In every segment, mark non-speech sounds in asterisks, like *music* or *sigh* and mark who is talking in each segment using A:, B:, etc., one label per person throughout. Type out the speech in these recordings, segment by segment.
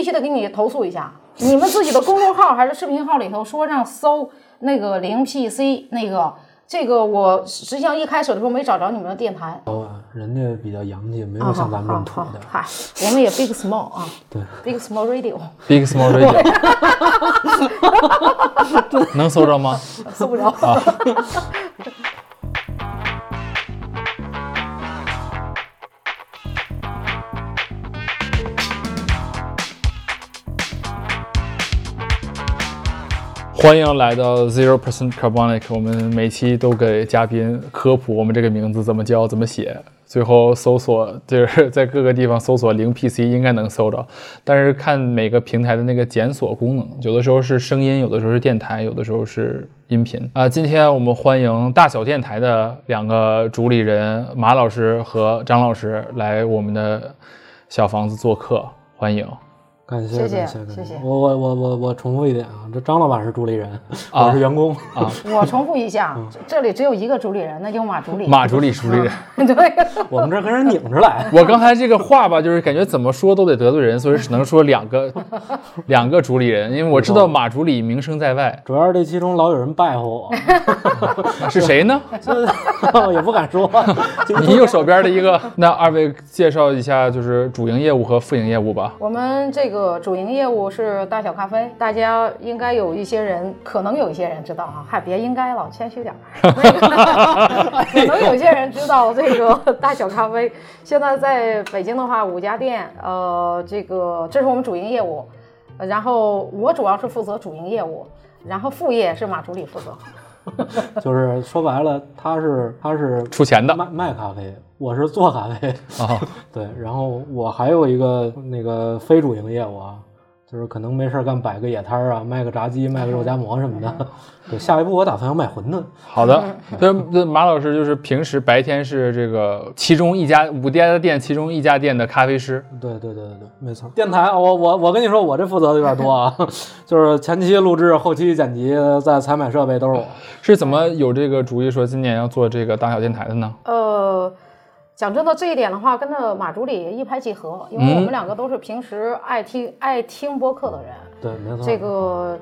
A: 必须得给你投诉一下，你们自己的公众号还是视频号里头说让搜那个零 PC 那个。这个我实际上一开始的时候没找着你们的电台，
B: 哦，人家比较洋气，没有像咱们这么土的。
A: 嗨，我们也 big small 啊，*laughs*
B: 对
A: ，big small
C: radio，Big *laughs* Small Radio *laughs* 能搜着吗？
A: 搜不着。
C: 欢迎来到 Zero Percent Carbonic，我们每期都给嘉宾科普我们这个名字怎么叫、怎么写，最后搜索就是在各个地方搜索零 PC 应该能搜着，但是看每个平台的那个检索功能，有的时候是声音，有的时候是电台，有的时候是音频啊。今天我们欢迎大小电台的两个主理人马老师和张老师来我们的小房子做客，欢迎。
B: 感谢
A: 谢谢
B: 感谢感
A: 谢谢
B: 我我我我我重复一点啊，这张老板是主理人，
C: 啊
B: 我是员工啊。*laughs*
A: 我重复一下，这这里只有一个主理人，那就是马主理。
C: 马主理主理人。*laughs*
A: 对，*laughs*
B: 我们这跟人拧着来。
C: 我刚才这个话吧，就是感觉怎么说都得得罪人，所以只能说两个两个主理人，因为我知道马主理名声在外，
B: 主要是这其中老有人拜托我，
C: 是谁呢？
B: 这也不敢说。就
C: 你右手边的一个，那二位介绍一下，就是主营业务和副营业务吧。
A: 我们这个呃主营业务是大小咖啡，大家应该有一些人，可能有一些人知道啊，嗨，别应该了，谦虚点儿。*laughs* 可能有些人知道这个大小咖啡，现在在北京的话，五家店，呃，这个这是我们主营业务，然后我主要是负责主营业务，然后副业是马助理负责。*laughs*
B: 就是说白了，他是他是
C: 出钱的
B: 卖卖咖啡，我是做咖啡。
C: 啊，*laughs*
B: 对，然后我还有一个那个非主营业务啊，就是可能没事儿干摆个野摊儿啊，卖个炸鸡，卖个肉夹馍什么的。*laughs* 对，下一步我打算要卖馄饨。
C: 好的。马老师就是平时白天是这个其中一家五家店其中一家店的咖啡师，
B: 对对对对对，没错。电台，我我我跟你说，我这负责的有点多啊，*laughs* 就是前期录制、后期剪辑、再采买设备都是我。
C: 是怎么有这个主意说今年要做这个大小电台的呢？
A: 呃，讲真的，这一点的话，跟那马助理一拍即合，因为我们两个都是平时爱听爱听播客的人。
B: 对，没错。
A: 这个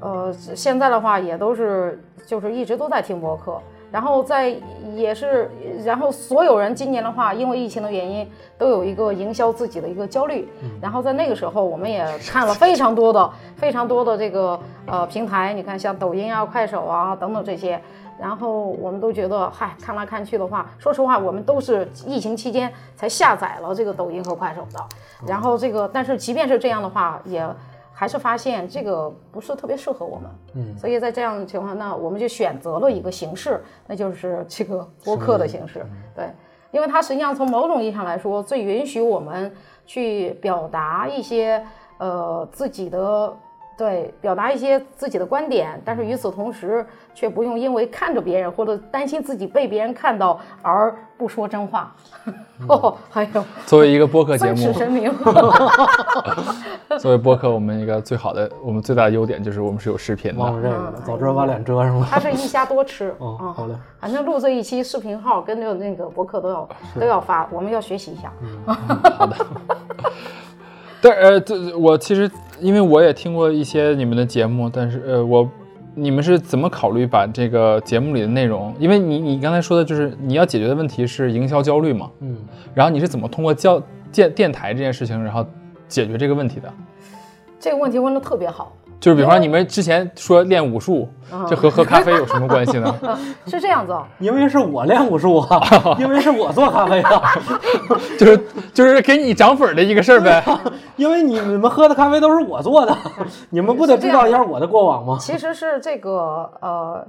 A: 呃，现在的话也都是就是一直都在听播客，然后在也是，然后所有人今年的话，因为疫情的原因，都有一个营销自己的一个焦虑。然后在那个时候，我们也看了非常多的非常多的这个呃平台，你看像抖音啊、快手啊等等这些。然后我们都觉得，嗨，看来看去的话，说实话，我们都是疫情期间才下载了这个抖音和快手的。然后这个，但是即便是这样的话，也还是发现这个不是特别适合我们，
B: 嗯，
A: 所以在这样的情况，那我们就选择了一个形式，那就是这个播客的形式，对，因为它实际上从某种意义上来说，最允许我们去表达一些呃自己的。对，表达一些自己的观点，但是与此同时，却不用因为看着别人或者担心自己被别人看到而不说真话。哦，还有
C: 作为一个播客节目，
A: 神明。*laughs*
C: 作为播客，我们一个最好的，我们最大的优点就是我们是有视频的。
B: 忘了这个了，早知道把脸遮上了。
A: 他是一虾多吃 *laughs*
B: 哦，
A: 啊
B: 好嘞。
A: 反正录这一期视频号跟着那个博客都要都要发，我们要学习一下。*laughs*
C: 好的。但呃，这我其实因为我也听过一些你们的节目，但是呃，我你们是怎么考虑把这个节目里的内容？因为你你刚才说的就是你要解决的问题是营销焦虑嘛，
B: 嗯，
C: 然后你是怎么通过教电电台这件事情，然后解决这个问题的？
A: 这个问题问的特别好，
C: 就是比方说你们之前说练武术，这和喝咖啡有什么关系呢？*laughs*
A: 是这样子啊。
B: 因为是我练武术啊，*laughs* 因为是我做咖啡啊，*laughs*
C: 就是就是给你涨粉儿的一个事儿呗。
B: 因为你你们喝的咖啡都是我做的，你们不得知道一下我的过往吗？
A: 其实是这个呃，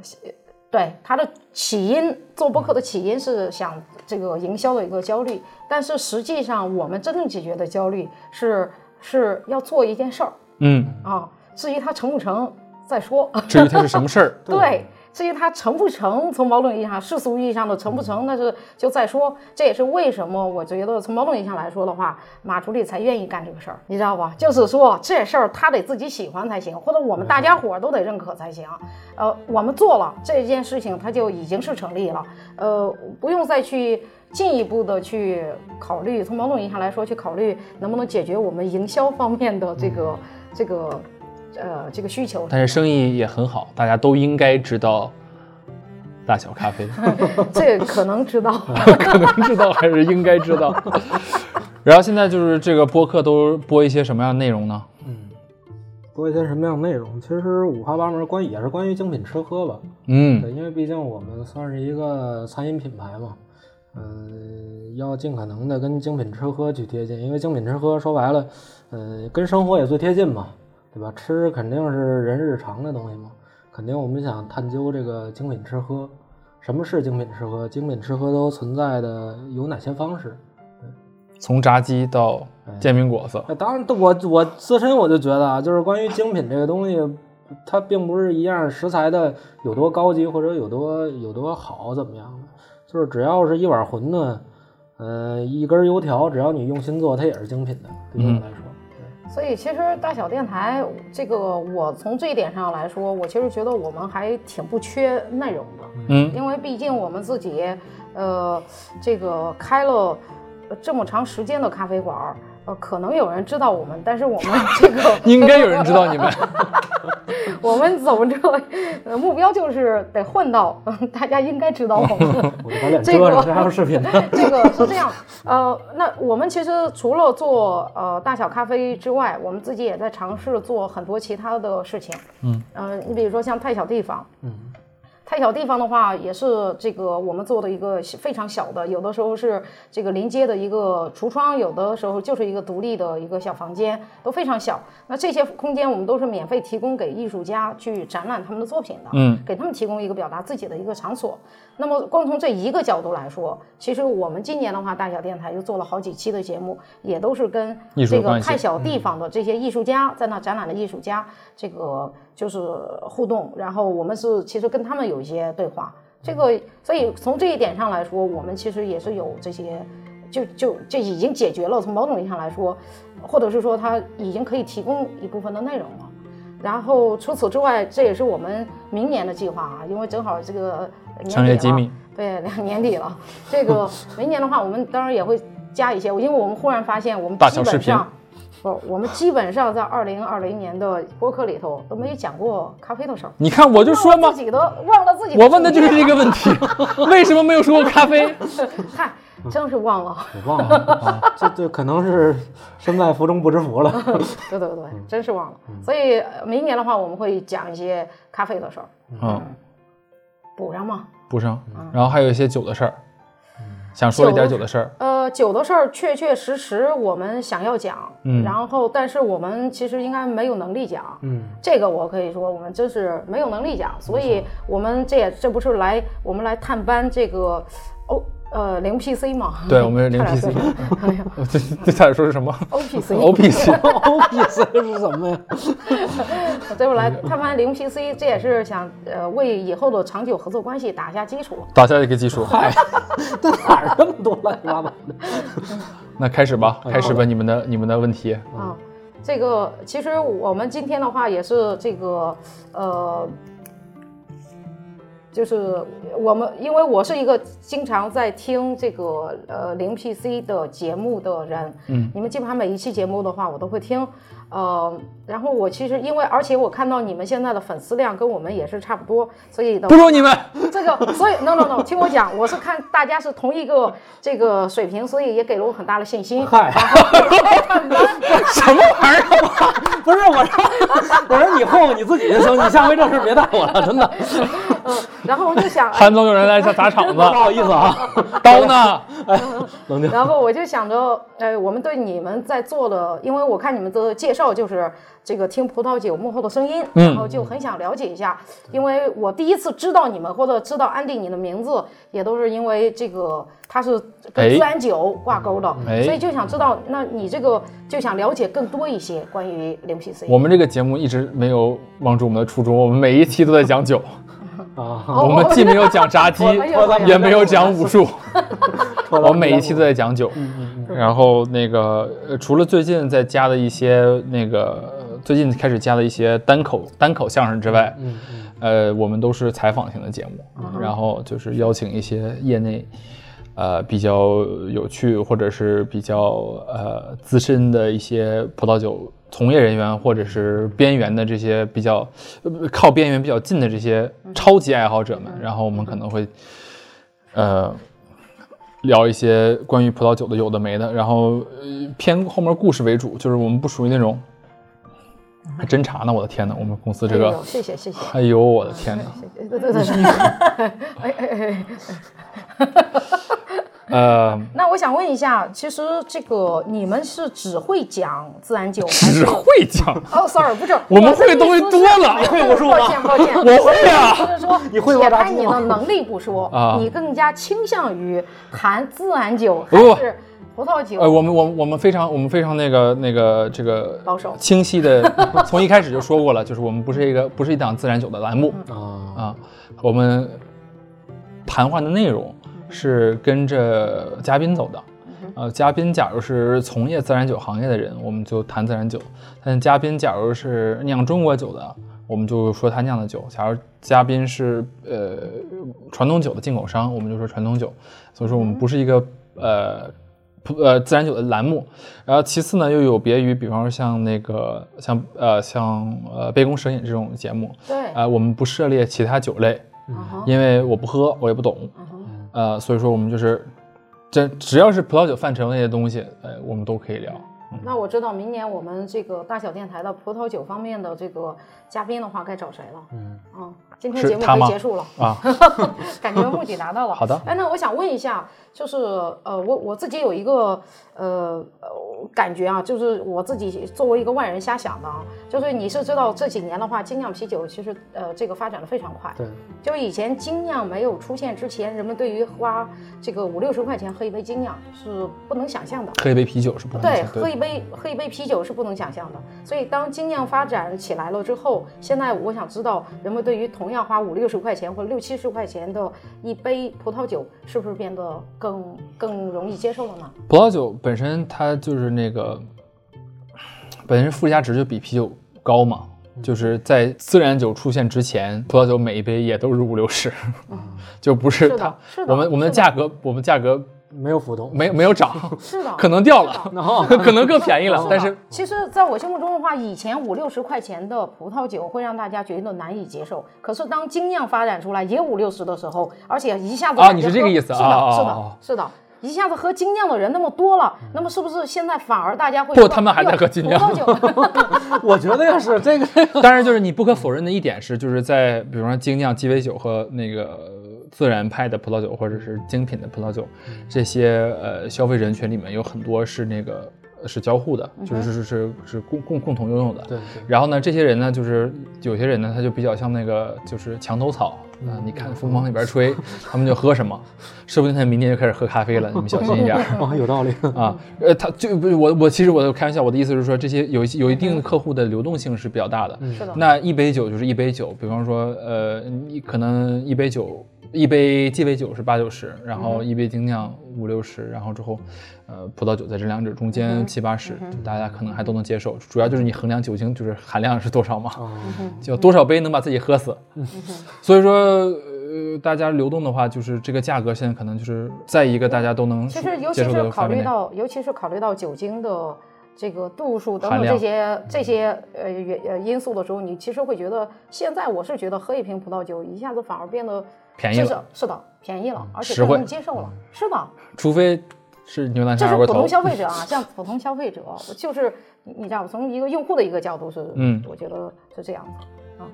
A: 对它的起因，做播客的起因是想这个营销的一个焦虑，但是实际上我们真正解决的焦虑是是要做一件事儿
C: 嗯，
A: 啊，至于它成不成再说。*laughs*
C: 至于它是什么事儿，*laughs*
A: 对，至于它成不成，从某种意义上，世俗意义上的成不成，那是就再说。这也是为什么我觉得从某种意义上来说的话，马助理才愿意干这个事儿，你知道吧？就是说这事儿他得自己喜欢才行，或者我们大家伙儿都得认可才行。呃，我们做了这件事情，它就已经是成立了。呃，不用再去进一步的去考虑，从某种意义上来说，去考虑能不能解决我们营销方面的这个这个呃这个需求。
C: 但是生意也很好，大家都应该知道大小咖啡，*laughs*
A: 这可能知道，*laughs*
C: 可能知道还是应该知道。*laughs* 然后现在就是这个播客都播一些什么样的内容呢？
B: 嗯播一些什么样的内容？其实五花八门，关也是关于精品吃喝吧。
C: 嗯
B: 对，因为毕竟我们算是一个餐饮品牌嘛，嗯、要尽可能的跟精品吃喝去贴近，因为精品吃喝说白了，嗯、跟生活也最贴近嘛，对吧？吃肯定是人日常的东西嘛，肯定我们想探究这个精品吃喝，什么是精品吃喝？精品吃喝都存在的有哪些方式？
C: 从炸鸡到煎饼果子，
B: 那当然，我我自身我就觉得啊，就是关于精品这个东西，它并不是一样食材的有多高级或者有多有多好怎么样的，就是只要是一碗馄饨，呃，一根油条，只要你用心做，它也是精品的。对于我来说，
A: 所以其实大小电台这个，我从这一点上来说，我其实觉得我们还挺不缺内容的。
C: 嗯，
A: 因为毕竟我们自己，呃，这个开了这么长时间的咖啡馆儿，呃，可能有人知道我们，但是我们这个 *laughs*
C: 应该有人知道你们。*laughs*
A: 我们走这个呃目标就是得混到，嗯大家应该知道我们。*laughs* 这个，
B: 这还有视频。
A: 这个是这样，呃，那我们其实除了做呃大小咖啡之外，我们自己也在尝试做很多其他的事情。
C: 嗯，
A: 呃，你比如说像太小地方，
B: 嗯，
A: 太小地方的话，也是这个我们做的一个非常小的，有的时候是这个临街的一个橱窗，有的时候就是一个独立的一个小房间，都非常小。那这些空间我们都是免费提供给艺术家去展览他们的作品的，
C: 嗯，
A: 给他们提供一个表达自己的一个场所。那么光从这一个角度来说，其实我们今年的话，大小电台又做了好几期的节目，也都是跟这个太小地方的这些艺术家在那展览的艺术家，这个就是互动，然后我们是其实跟他们有一些对话。这个，所以从这一点上来说，我们其实也是有这些，就就就已经解决了。从某种意义上来说，或者是说它已经可以提供一部分的内容了。然后除此之外，这也是我们明年的计划啊，因为正好这个年底了
C: 商业机密。
A: 对，两年底了。这个 *laughs* 明年的话，我们当然也会加一些，因为我们忽然发现，我们基
C: 大小视频
A: 本上，不，我们基本上在二零二零年的播客里头都没讲过咖啡的事儿。
C: 你看，我就说嘛，
A: 自己都，忘了自己。
C: 我问的就是这个问题，*laughs* 为什么没有说过咖啡？*laughs*
A: 嗨，真是忘了。
B: 我忘了，啊这这可能是身在福中不知福了。*laughs*
A: 对对对，真是忘了。所以呃明年的话，我们会讲一些咖啡的事儿，
C: 嗯，
A: 补上嘛。
C: 补上。然后还有一些酒的事儿，想说一点酒的事儿。
A: 呃，酒的事儿确确实实我们想要讲，
C: 嗯。
A: 然后但是我们其实应该没有能力讲，
B: 嗯，
A: 这个我可以说我们真是没有能力讲，所以我们这也这不是来我们来探班这个哦呃零 PC 嘛？
C: 对我们是零 PC
A: 说 *laughs* 哎呀 *laughs*
C: 这这差点说是什么
A: OPC？OPC。*laughs*
C: OPC
B: 是什么呀？
A: 这不来探班零 PC，这也是想呃为以后的长久合作关系打下基础。
C: 打下一个基础。
B: 嗨，这哪儿这么多乱七八糟的？
C: 那开始吧，开始吧，你们的你们的问题。
A: 啊，这个其实我们今天的话也是这个呃，就是我们因为我是一个经常在听这个呃零 PC 的节目的人，
C: 嗯，
A: 你们基本上每一期节目的话我都会听，呃，然后我其实因为而且我看到你们现在的粉丝量跟我们也是差不多，所以的
C: 不如你们，
A: 这个，所以 no no no，听我讲，我是看大家是同一个这个水平，所以也给了我很大的信心。
B: 嗨，*laughs*
C: 什么玩意儿？*laughs*
B: 不是我说，我说你混混你自己就行，你下回这事别带我了，真的。*laughs*
A: 嗯，然后我就想，哎
C: 韩总有人来砸砸场子，
B: 不好意思啊，
C: 刀呢？
B: 冷静。
A: 然后我就想着，呃，我们对你们在做的，因为我看你们的介绍就是这个听葡萄酒幕后的声音，
C: 嗯。
A: 然后就很想了解一下，因为我第一次知道你们或者知道安迪你的名字，也都是因为这个它是跟
C: 哎。
A: 自然酒挂钩的，
C: 哎。
A: 所以就想知道，那你这个就想了解更多一些关于零 PC。
C: 我们这个节目一直没有忘住我们的初衷，我们每一期都在讲酒，*laughs* 我们既没有讲炸鸡，也没有讲武术，*laughs*
B: 我
C: 我们每一期都在讲酒。然后那个呃除了最近在加的一些那个呃最近开始加的一些单口单口相声之外，呃，我们都是采访型的节目，然后就是邀请一些业内呃比较有趣或者是比较呃资深的一些葡萄酒从业人员，或者是边缘的这些比较呃靠边缘比较近的这些超级爱好者们，然后我们可能会呃。聊一些关于葡萄酒的有的没的，然后呃偏后面故事为主，就是我们不属于那种还侦查呢，我的天呐，我们公司这个，
A: 谢谢谢谢。
C: 哎呦我的天呐，
A: 对对对对，哎哎哎哎。*laughs*
C: 呃，
A: 那我想问一下，其实这个你们是只会讲自然酒，还是
C: 只会讲，*laughs*
A: 哦，sorry，不是，*laughs*
C: 我们会的
A: 的
C: 东西多了。
A: 你
B: 会武术吗
A: 抱歉抱歉，
C: 我会啊。
A: 就是说，
B: 你会
A: 撇开你的能力不说，
C: 啊。
A: 你更加倾向于谈自然酒
C: 不
A: 还是葡萄酒？
C: 呃，我们我们我们非常我们非常那个那个这个
A: 保守。
C: 清晰的，从一开始就说过了，就是我们不是一个不是一档自然酒的栏目。
B: 啊，
C: 啊，我们谈话的内容是跟着嘉宾走的。呃，嘉宾假如是从业自然酒行业的人，我们就谈自然酒；但嘉宾假如是酿中国酒的，我们就说他酿的酒；假如嘉宾是呃传统酒的进口商，我们就说传统酒。所以说我们不是一个呃呃自然酒的栏目。然后其次呢，又有别于比方说像那个像呃像呃杯弓蛇影这种节目，
A: 对，
C: 呃我们不涉猎其他酒类，
A: 嗯
C: 因为我不喝，我也不懂。呃，所以说我们就是，这只要是葡萄酒范畴那些东西，呃，我们都可以聊。
A: 那我知道明年我们这个大小电台的葡萄酒方面的这个嘉宾的话，该找谁了？
B: 嗯，
A: 嗯，今天节目可以结束了
C: 啊，*laughs*
A: 感觉目的达到了。
C: 好的
A: 哎，那我想问一下，就是呃，我我自己有一个呃呃感觉啊，就是我自己作为一个外人瞎想的啊，就是你是知道这几年的话，精酿啤酒其实呃这个发展的非常快。
B: 对，
A: 就以前精酿没有出现之前，人们对于花这个五六十块钱喝一杯精酿是不能想象的。
C: 喝一杯啤酒是不能
A: 对，
C: 想
A: 喝一杯喝一杯啤酒是不能想象的。所以当精酿发展起来了之后，现在我想知道，人们对于同样花五六十块钱或者六七十块钱的一杯葡萄酒，是不是变得更更容易接受了呢？
C: 葡萄酒本身它就是那个，本身附加值就比啤酒高嘛。就是在自然酒出现之前，葡萄酒每一杯也都是五六十，*laughs* 就不是
A: 是的
C: 它。
A: 是的
C: 我们我们的价格，我们价格
B: 没有浮动，
C: 没没有涨，
A: 是的，*laughs*
C: 可能掉了，*laughs*
B: 哦。
C: 可能更便宜了，*laughs* 但是
A: 其实，在我心目中的话，以前五六十块钱的葡萄酒会让大家觉得难以接受。可是当精酿发展出来也五六十的时候，而且一下子
C: 啊你是这个意思
A: 是的，
C: 啊
A: 是的，是的。一下子喝精酿的人那么多了，那么是不是现在反而大家会
C: 不他们还在喝精酿？
A: 葡萄酒？
B: 我觉得要是这个，
C: 当然，就是你不可否认的一点是，就是在比如说精酿鸡尾酒和那个自然派的葡萄酒，或者是精品的葡萄酒，这些呃消费人群里面有很多是那个呃是交互的，就是是是是是共共共同拥有的。
B: 对对，
C: 然后呢，这些人呢，就是有些人呢，他就比较像那个就是墙头草啊、你看风往里边吹，他们就喝什么，*laughs* 说不定他明天就开始喝咖啡了，你们小心一点。
B: 啊，*laughs* 有道理，
C: 啊，呃，他就不是我我其实我开玩笑，我的意思是说，这些有有一定的客户的流动性是比较大的。
A: 是的，
C: 那一杯酒就是一杯酒，比方说，呃，你可能一杯酒，一杯鸡尾酒是八九十，然后一杯精酿五六十，然后之后，呃，葡萄酒在这两者中间七八十，就大家可能还都能接受。主要就是你衡量酒精就是含量是多少嘛，
B: 啊，
C: 就多少杯能把自己喝死。所以说，呃，大家流动的话，就是这个价格现在可能就是在一个大家都能
A: 其实尤其是。考虑到，尤其是考虑到酒精的这个度数等等这些这些呃原呃因素的时候，你其实会觉得，现在我是觉得喝一瓶葡萄酒一下子反而变得至
C: 便宜了
A: 少是的便宜了，而且更容易接受了。是的，
C: 除非是牛腩
A: 这是普通消费者啊，*laughs* 像普通消费者，就是你你知道，从一个用户的一个角度是，
C: 嗯
A: 我觉得是这样子啊。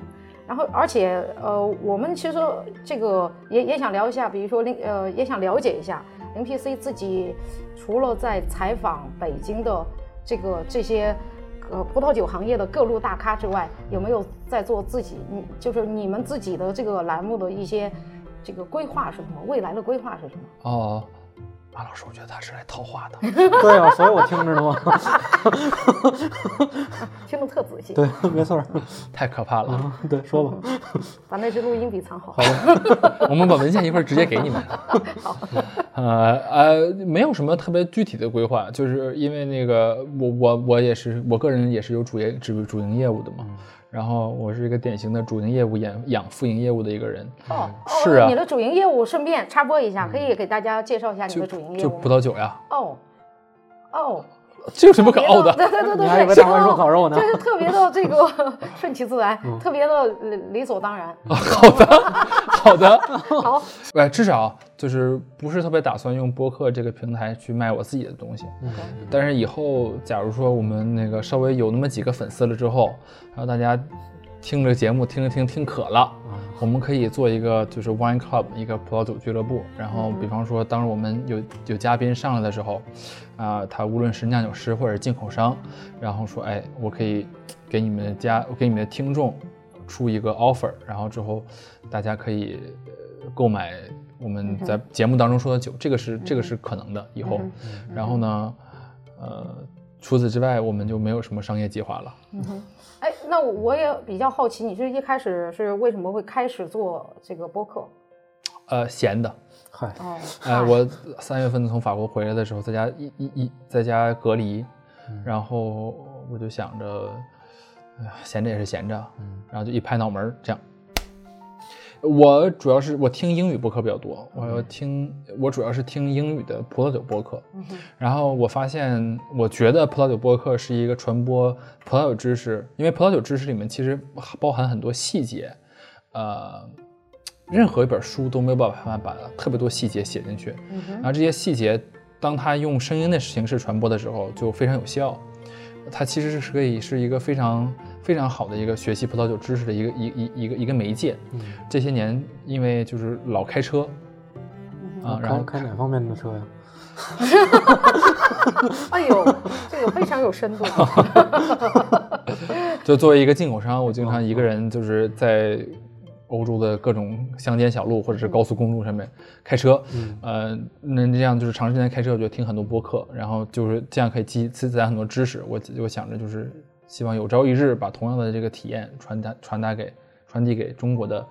A: 然后，而且呃，我们其实这个也也想聊一下，比如说零呃，也想了解一下零 PC 自己除了在采访北京的这个这些呃葡萄酒行业的各路大咖之外，有没有在做自己你就是你们自己的这个栏目的一些这个规划是什么？未来的规划是什么？
C: 哦。马老师，我觉得他是来套话的。*laughs*
B: 对啊，所以我听着呢嘛，*laughs*
A: 听得特仔细，
B: 对，没错儿，
C: 太可怕了。
B: 啊，对，说吧，*laughs*
A: 把那支录音笔藏好。
C: 好的我们把文件一会儿直接给你们。呃呃，没有什么特别具体的规划，就是因为那个我我我也是我个人也是有主业主主营业务的嘛，然后我是一个典型的主营业务养养副营业务的一个人，
A: 哦，
C: 是啊
A: 哦你的主营业务顺便插播一下，可以给大家介绍一下你的主营业务就
C: 葡萄酒呀，
A: 哦哦，
C: 这有什么可傲的？
A: 对对对对
B: 对还以为说烤肉呢
A: 这是特别的这个 *laughs* 顺其自然，
C: 嗯
A: 特别的理理所当然。
C: 好的，*laughs* 好的，*laughs*
A: 好，
C: 哎，至少就是不是特别打算用播客这个平台去卖我自己的东西，但是以后假如说我们那个稍微有那么几个粉丝了之后，然后大家听这个节目听着听听渴了，我们可以做一个就是 wine club 一个葡萄酒俱乐部，然后比方说当我们有有嘉宾上来的时候，啊、他无论是酿酒师或者进口商，然后说，哎，我可以给你们家给你们的听众出一个 offer，然后之后大家可以呃购买我们在节目当中说的酒，这个是这个是可能的以后，然后呢，呃，除此之外我们就没有什么商业计划了。
A: 嗯哎，那我也比较好奇，你是一开始是为什么会开始做这个播客？
C: 呃，闲的，
B: 嗨，
A: 哦，
C: 哎，我三月份从法国回来的时候，在家一一一在家隔离，然后我就想着，闲着也是闲着，然后就一拍脑门儿这样。我主要是我听英语播客比较多，我听我主要是听英语的葡萄酒播客，然后我发现，我觉得葡萄酒播客是一个传播葡萄酒知识，因为葡萄酒知识里面其实包含很多细节，呃，任何一本书都没有办法把特别多细节写进去，然后这些细节，当它用声音的形式传播的时候，就非常有效。它其实是可以是一个非常非常好的一个学习葡萄酒知识的一个一一一个一个媒介。这些年因为就是老开车啊，然后
B: 开开哪方面的车呀？*laughs*
A: 哎呦，这个非常有深度。*laughs*
C: 就作为一个进口商，我经常一个人就是在欧洲的各种乡间小路或者是高速公路上面开车，呃，那这样就是长时间开车，我就听很多播客，然后就是这样可以积积攒很多知识。我我想着就是希望有朝一日把同样的这个体验传达传达给传递给中国的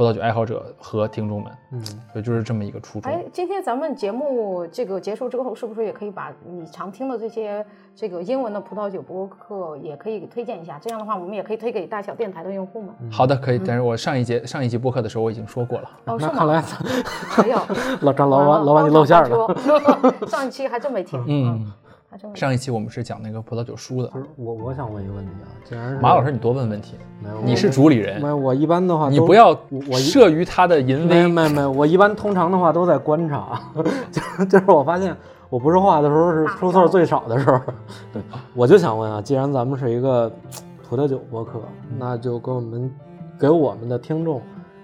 C: 葡萄酒爱好者和听众们，
B: 嗯，
C: 所以就是这么一个初衷。
A: 哎，今天咱们节目这个结束之后，是不是也可以把你常听的这些这个英文的葡萄酒播客也可以推荐一下？这样的话，我们也可以推给大小电台的用户们。
C: 好的，可以。但是我上一节上一集播客的时候我已经说过了。
A: 哦，是吗？
B: 那看来
A: 没有，
B: 老张老
A: 完了
B: 板老王你露馅了。*laughs*
A: 上一期还真没听，
C: 嗯，
A: 还真没听。
C: 上一期我们是讲那个葡萄酒书的
B: 不。是我，我想问一个问题啊，既然
C: 马老师，你多问问题。
B: 没有，
C: 你是主理人
B: 没，有，我一般的话
C: 你不要
B: 我我一
C: 慑于他的淫威。
B: 没有没没，我一般通常的话都在观察，*laughs* 就就是我发现我不说话的时候是出错最少的时候。对，我就想问啊，既然咱们是一个 *tsk* 葡萄酒博客，那就给我们给我们的听众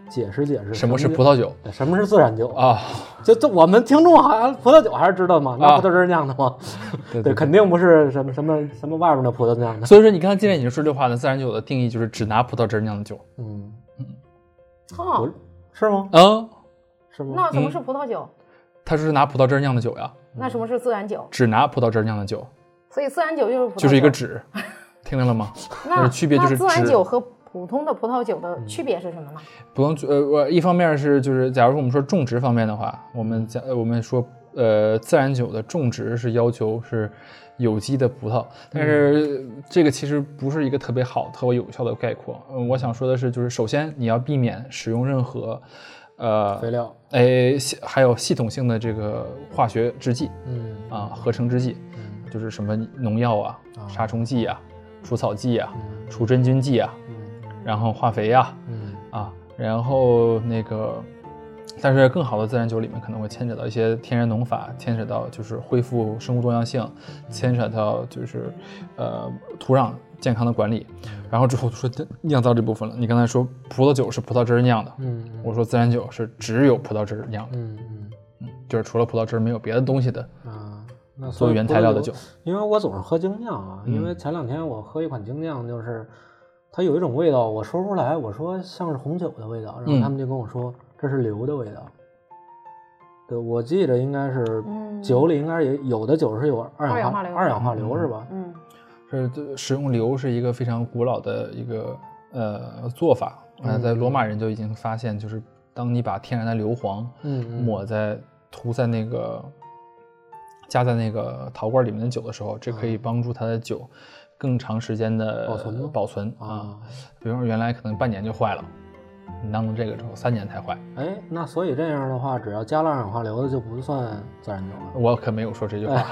B: 解释解释
C: 什么是葡
B: 萄
C: 萄酒
B: 什么是自然酒？
C: 啊？
B: 就就我们听众好像葡萄酒还是知道吗？拿
C: 啊
B: 葡萄汁儿酿的吗？*laughs*
C: 对
B: 对，肯定不是什么什么什么外面的葡萄酿的。
C: 所以说，你刚才既然已经说这话了，自然酒的定义就是只拿葡萄汁酿的酒。
B: 嗯，
A: 嗯，啊，
B: 是吗？
C: 嗯，
B: 是吗？
A: 那什么是葡萄酒？
C: 他说是拿葡萄汁酿的酒呀，
A: 那什么是自然酒？
C: 只拿葡萄汁酿的酒，
A: 所以自然酒就是葡萄酒，
C: 就是一个纸，听见了吗？*laughs*
A: 那
C: 是区别就是
A: 那自然酒和普通的葡萄酒的区别是什么呢？
C: 不用呃，我一方面是就是，假如说我们说种植方面的话，我们讲呃我们说呃自然酒的种植是要求是有机的葡萄，但是这个其实不是一个特别好、特别有效的概括。嗯，我想说的是，就是首先你要避免使用任何呃
B: 肥料。
C: 哎还有系统性的这个化学制剂
B: 嗯
C: 啊，合成制剂，
B: 嗯
C: 就是什么农药啊、
B: 啊
C: 杀虫剂啊、除草剂啊、
B: 嗯
C: 除真菌剂啊，
B: 嗯
C: 然后化肥啊。
B: 嗯
C: 啊，然后那个，但是更好的自然酒里面可能会牵扯到一些天然农法，牵扯到就是恢复生物多样性，牵扯到就是呃土壤健康的管理，然后之后说酿造这部分了。你刚才说葡萄酒是葡萄汁儿酿的，
B: 嗯
C: 我说自然酒是只有葡萄汁儿酿的，
B: 嗯嗯
C: 嗯，就是除了葡萄汁儿没有别的东西的
B: 啊，那
C: 所有原材料的酒。。
B: 因为我总是喝精酿啊，因为前两天我喝一款精酿，就是它有一种味道，我说不出来，我说像是红酒的味道，然后他们就跟我说这是硫的味道。对，我记得应该是
A: 嗯。
B: 酒里应该也有的酒是有二氧化
A: 二氧化硫
B: 二氧化硫是吧？
A: 嗯。
C: 是这使用硫是一个非常古老的一个呃做法，啊，在罗马人就已经发现，就是当你把天然的硫磺抹在涂在那个加在那个陶罐里面的酒的时候，这可以帮助它的酒更长时间的
B: 保存吗
C: 保存啊
B: 啊。
C: 比方说原来可能半年就坏了，你弄了这个之后三年才坏。
B: 哎，那所以这样的话，只要加了二氧化硫的就不算自然酒了。
C: 我可没有说这句话，*laughs*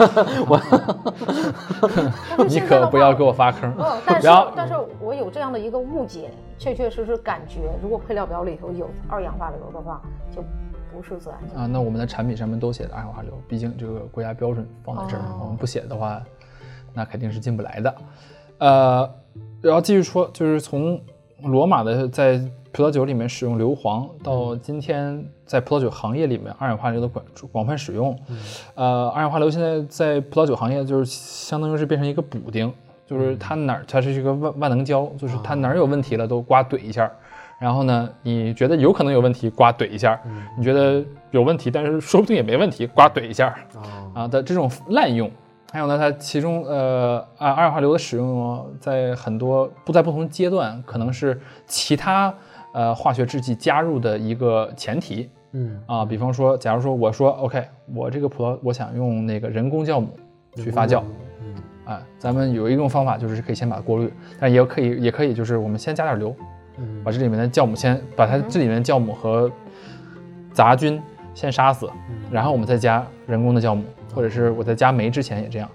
A: 但是
C: 你可不要给我发坑。
A: 嗯，*laughs* 但是但是我有这样的一个误解，确确实实感觉，如果配料表里头有二氧化硫的话，就不是自然酒。
C: 啊，那我们的产品上面都写的二氧化硫，毕竟这个国家标准放在这儿，
A: 哦
C: 我们不写的话，那肯定是进不来的。呃，然后继续说，就是从罗马的在葡萄酒里面使用硫磺，到今天在葡萄酒行业里面二氧化硫的广广泛使用。呃，二氧化硫现在在葡萄酒行业就是相当于是变成一个补丁，就是它哪儿它是一个万万能胶，就是它哪儿有问题了都刮怼一下。然后呢，你觉得有可能有问题，刮怼一下；你觉得有问题，但是说不定也没问题，刮怼一下
B: 啊，
C: 啊的这种滥用。还有呢，它其中呃啊二氧化硫的使用在很多不在不同阶段，可能是其他呃化学制剂加入的一个前提
B: 嗯，
C: 啊。比方说，假如说我说 OK，我这个葡萄我想用那个人工酵母去发酵，
B: 嗯
C: 啊，咱们有一种方法就是可以先把它过滤，但也可以也可以就是我们先加点硫，
B: 嗯
C: 把这里面的酵母先把它这里面的酵母和杂菌先杀死，然后我们再加人工的酵母，或者是我在加酶之前也这样，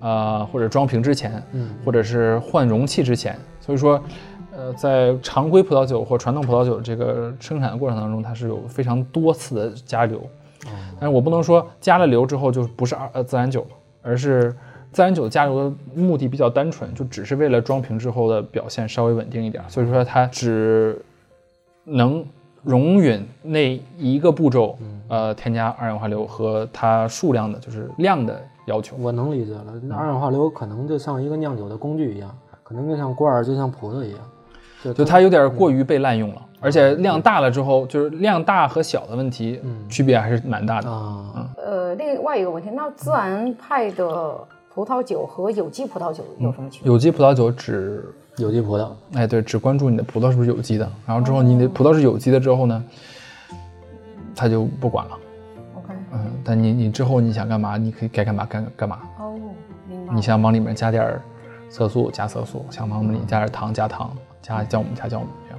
C: 呃，或者装瓶之前，
B: 嗯
C: 或者是换容器之前。所以说，呃，在常规葡萄酒或传统葡萄酒这个生产的过程当中，它是有非常多次的加硫，但是我不能说加了硫之后就不是二呃自然酒了，而是自然酒加硫的目的比较单纯，就只是为了装瓶之后的表现稍微稳定一点，所以说它只能容允那一个步骤，呃，添加二氧化硫和它数量的就是量的要求。
B: 我能理解了。那二氧化硫可能就像一个酿酒的工具一样，可能就像罐儿，就像葡萄一样，就
C: 就它有点过于被滥用了，而且量大了之后，就是量大和小的问题，区别还是蛮大的。
B: 啊，
A: 呃，另外一个问题，那自然派的葡萄酒和有机葡萄酒有什么区别？
C: 有机葡萄酒只
B: 有机葡萄，
C: 哎，对，只关注你的葡萄是不是有机的，然后之后你的葡萄是有机的之后呢，他就不管了。
A: OK，
C: 嗯，但你你之后你想干嘛，你可以该干嘛干干嘛。
A: 哦，明白。
C: 你想往里面加点儿色素加色素，想往里面加点糖加糖，加酵母加酵母这样。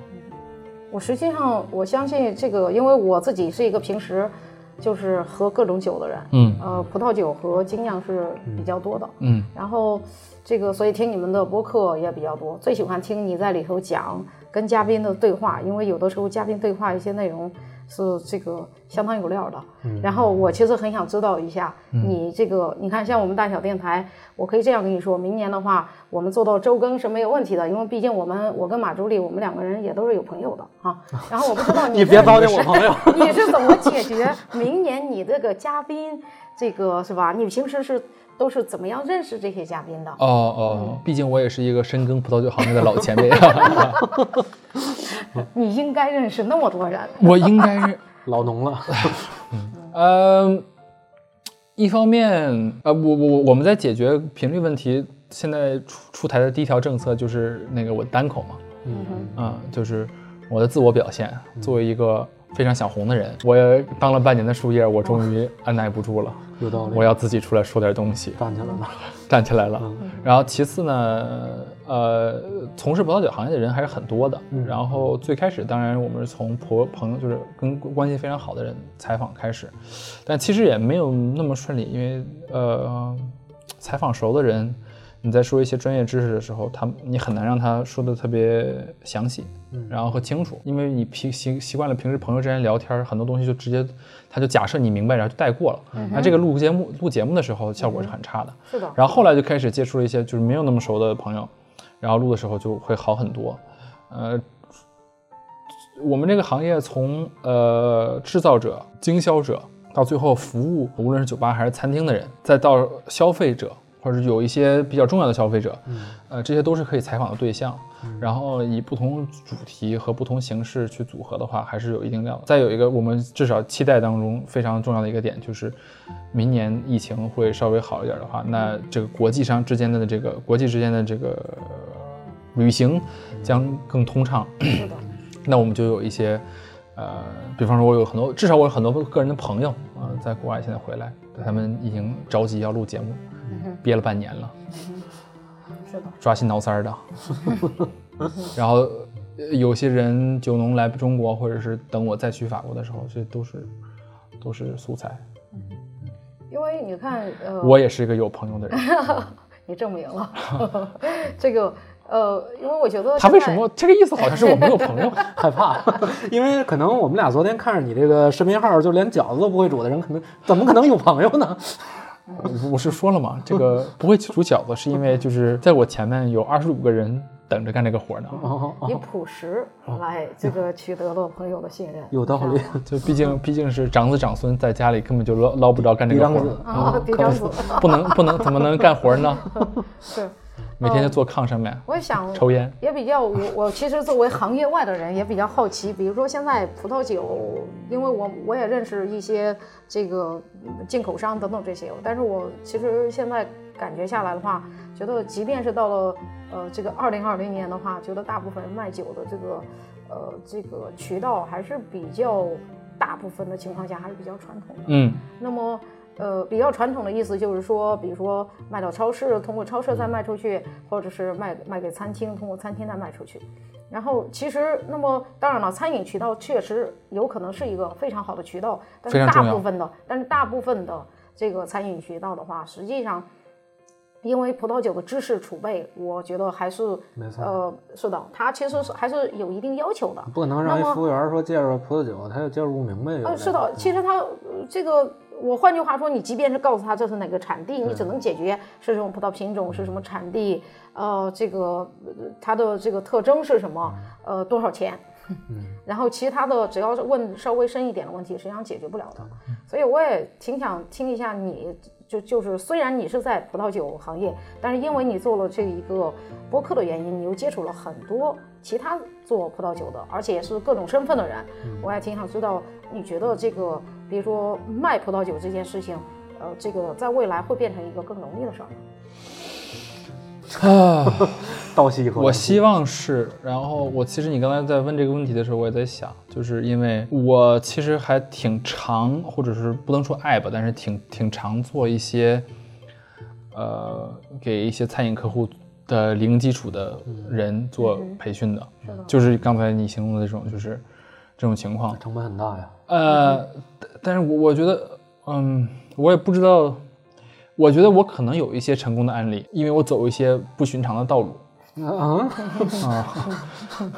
A: 我实际上我相信这个，因为我自己是一个平时就是喝各种酒的人，
C: 嗯。
A: 呃，葡萄酒和精酿是比较多的。
C: 嗯。
A: 然后这个，所以听你们的播客也比较多，最喜欢听你在里头讲跟嘉宾的对话，因为有的时候嘉宾对话一些内容是这个相当有料的。然后我其实很想知道一下你这个，你看像我们大小电台，我可以这样跟你说，明年的话我们做到周更是没有问题的，因为毕竟我们我跟马助理我们两个人也都是有朋友的啊。*laughs* 然后我不知道你 *laughs*
B: 你别糟践我朋友。*laughs*
A: 你是怎么解决明年你这个嘉宾这个是吧？你平时是都是怎么样认识这些嘉宾的？
C: 哦哦，毕竟我也是一个深耕葡萄酒行业的老前辈，*laughs*
A: 你应该认识那么多人。*laughs*
C: 我应该是
B: 老农了，*laughs*
C: 嗯，一方面呃，我我我们在解决频率问题，现在出出台的第一条政策就是那个我单口嘛，
A: 嗯
C: 就是我的自我表现。作为一个非常想红的人，我也当了半年的树叶，我终于按耐不住了，
B: 有道理。
C: 我要自己出来说点东西，
B: 站起来了，*laughs*
C: 站起来了。
B: 嗯
C: 然后其次呢，呃，从事葡萄酒行业的人还是很多的。
B: 嗯
C: 然后最开始，当然我们是从朋朋友，就是跟关系非常好的人采访开始，但其实也没有那么顺利，因为呃，采访熟的人，你在说一些专业知识的时候，他你很难让他说的特别详细，
B: 嗯
C: 然后和清楚，因为你平习习惯了平时朋友之间聊天，很多东西就直接他就假设你明白，然后就带过了。那这个录节目录节目的时候效果是很差的。
A: 是的。
C: 然后后来就开始接触了一些就是没有那么熟的朋友，然后录的时候就会好很多。呃，我们这个行业从呃制造者、经销者到最后服务，无论是酒吧还是餐厅的人，再到消费者，或者有一些比较重要的消费者，呃，这些都是可以采访的对象。然后以不同主题和不同形式去组合的话，还是有一定量的。再有一个，我们至少期待当中非常重要的一个点就是，明年疫情会稍微好一点的话，那这个国际上之间的这个国际之间的这个呃旅行将更通畅。*clears throat* 那我们就有一些，呃，比方说我有很多，至少我有很多个人的朋友啊、在国外现在回来，他们已经着急要录节目，憋了半年了，
A: 是的，
C: 抓心挠腮儿的。*laughs* 然后呃有些人酒农来中国，或者是等我再去法国的时候，这都是都是素材。
A: 因为你看，呃，
C: 我也是一个有朋友的人。*laughs*
A: 你证明了 *laughs* 这个，呃，因为我觉得
C: 他为什么这个意思？好像是我没有朋友。*laughs*
B: 害怕，*laughs* 因为可能我们俩昨天看着你这个视频号，就连饺子都不会煮的人，可能怎么可能有朋友呢？*laughs*
C: 我是说了嘛，这个不会煮饺子，是因为就是在我前面有二十五个人等着干这个活呢。
B: 哦
A: 以朴实来这个取得了朋友的信任，
B: 有道理。
C: 就毕竟毕竟是长子长孙在家里根本就捞捞不着干这个活
B: 长子，
A: 啊，嫡长子
C: 不能不能怎么能干活呢？
A: 是，
C: 每天就坐炕上面
A: 我也想
C: 抽烟。
A: 也比较，我我其实作为行业外的人也比较好奇，比如说现在葡萄酒，因为我我也认识一些这个嗯进口商等等这些，但是我其实现在感觉下来的话，觉得即便是到了呃这个二零二零年的话，觉得大部分人卖酒的这个呃这个渠道还是比较大部分的情况下还是比较传统的。
C: 嗯，
A: 那么，呃，比较传统的意思就是说，比如说卖到超市，通过超市再卖出去，或者是卖卖给餐厅，通过餐厅再卖出去。然后，其实，那么当然了，餐饮渠道确实有可能是一个非常好的渠道，但是
C: 非常重要
A: 大部分的，但是大部分的这个餐饮渠道的话，实际上。因为葡萄酒的知识储备，我觉得还是
B: 没错
A: 呃，是的，它其实是还是有一定要求的。
B: 不可能让一服务员说介绍葡萄酒，他就介绍不明白。有
A: 呃，是的，其实他呃这个，我换句话说，你即便是告诉他这是哪个产地，你只能解决是什么葡萄品种，是什么产地，呃，这个呃它的这个特征是什么，呃，多少钱。嗯 *laughs* 然后其他的只要是问稍微深一点的问题，实际上解决不了的。所以我也挺想听一下你，就就是虽然你是在葡萄酒行业，但是因为你做了这一个播客的原因，你又接触了很多其他做葡萄酒的，而且也是各种身份的人。我也挺想知道，你觉得这个，比如说卖葡萄酒这件事情，呃，这个在未来会变成一个更容易的事儿吗？
C: 啊，*sighs*
B: 倒吸一口
C: 我希望是。然后我其实你刚才在问这个问题的时候，我也在想，就是因为我其实还挺常，或者是不能说爱吧，但是挺挺常做一些，呃，给一些餐饮客户的零基础的人做培训的，
A: 是的
C: 就是刚才你形容的这种，就是这种情况。
B: 成本很大呀。
C: 呃，但但是我我觉得，嗯，我也不知道，我觉得我可能有一些成功的案例，因为我走一些不寻常的道路
B: 啊，
C: 啊。*laughs*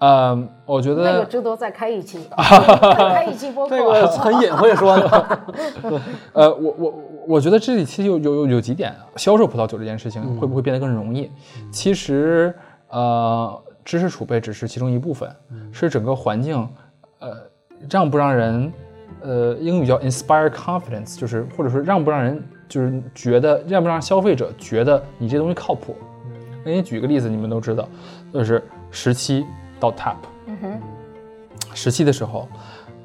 C: 呃，我觉
A: 那个
C: 得，
A: 值得再开一期，*laughs* 再开一期播客。
B: 这个很隐晦说的。*laughs*
C: 呃，我我我觉得这里其实有有有有几点啊，销售葡萄酒这件事情会不会变得更容易？其实，呃，知识储备只是其中一部分，是整个环境，呃，让不让人，呃，英语叫 inspire confidence，就是或者说让不让人就是觉得让不让消费者觉得你这东西靠谱。给你举个例子，你们都知道，就是十七到 tap，
A: 嗯哼，
C: 十七的时候，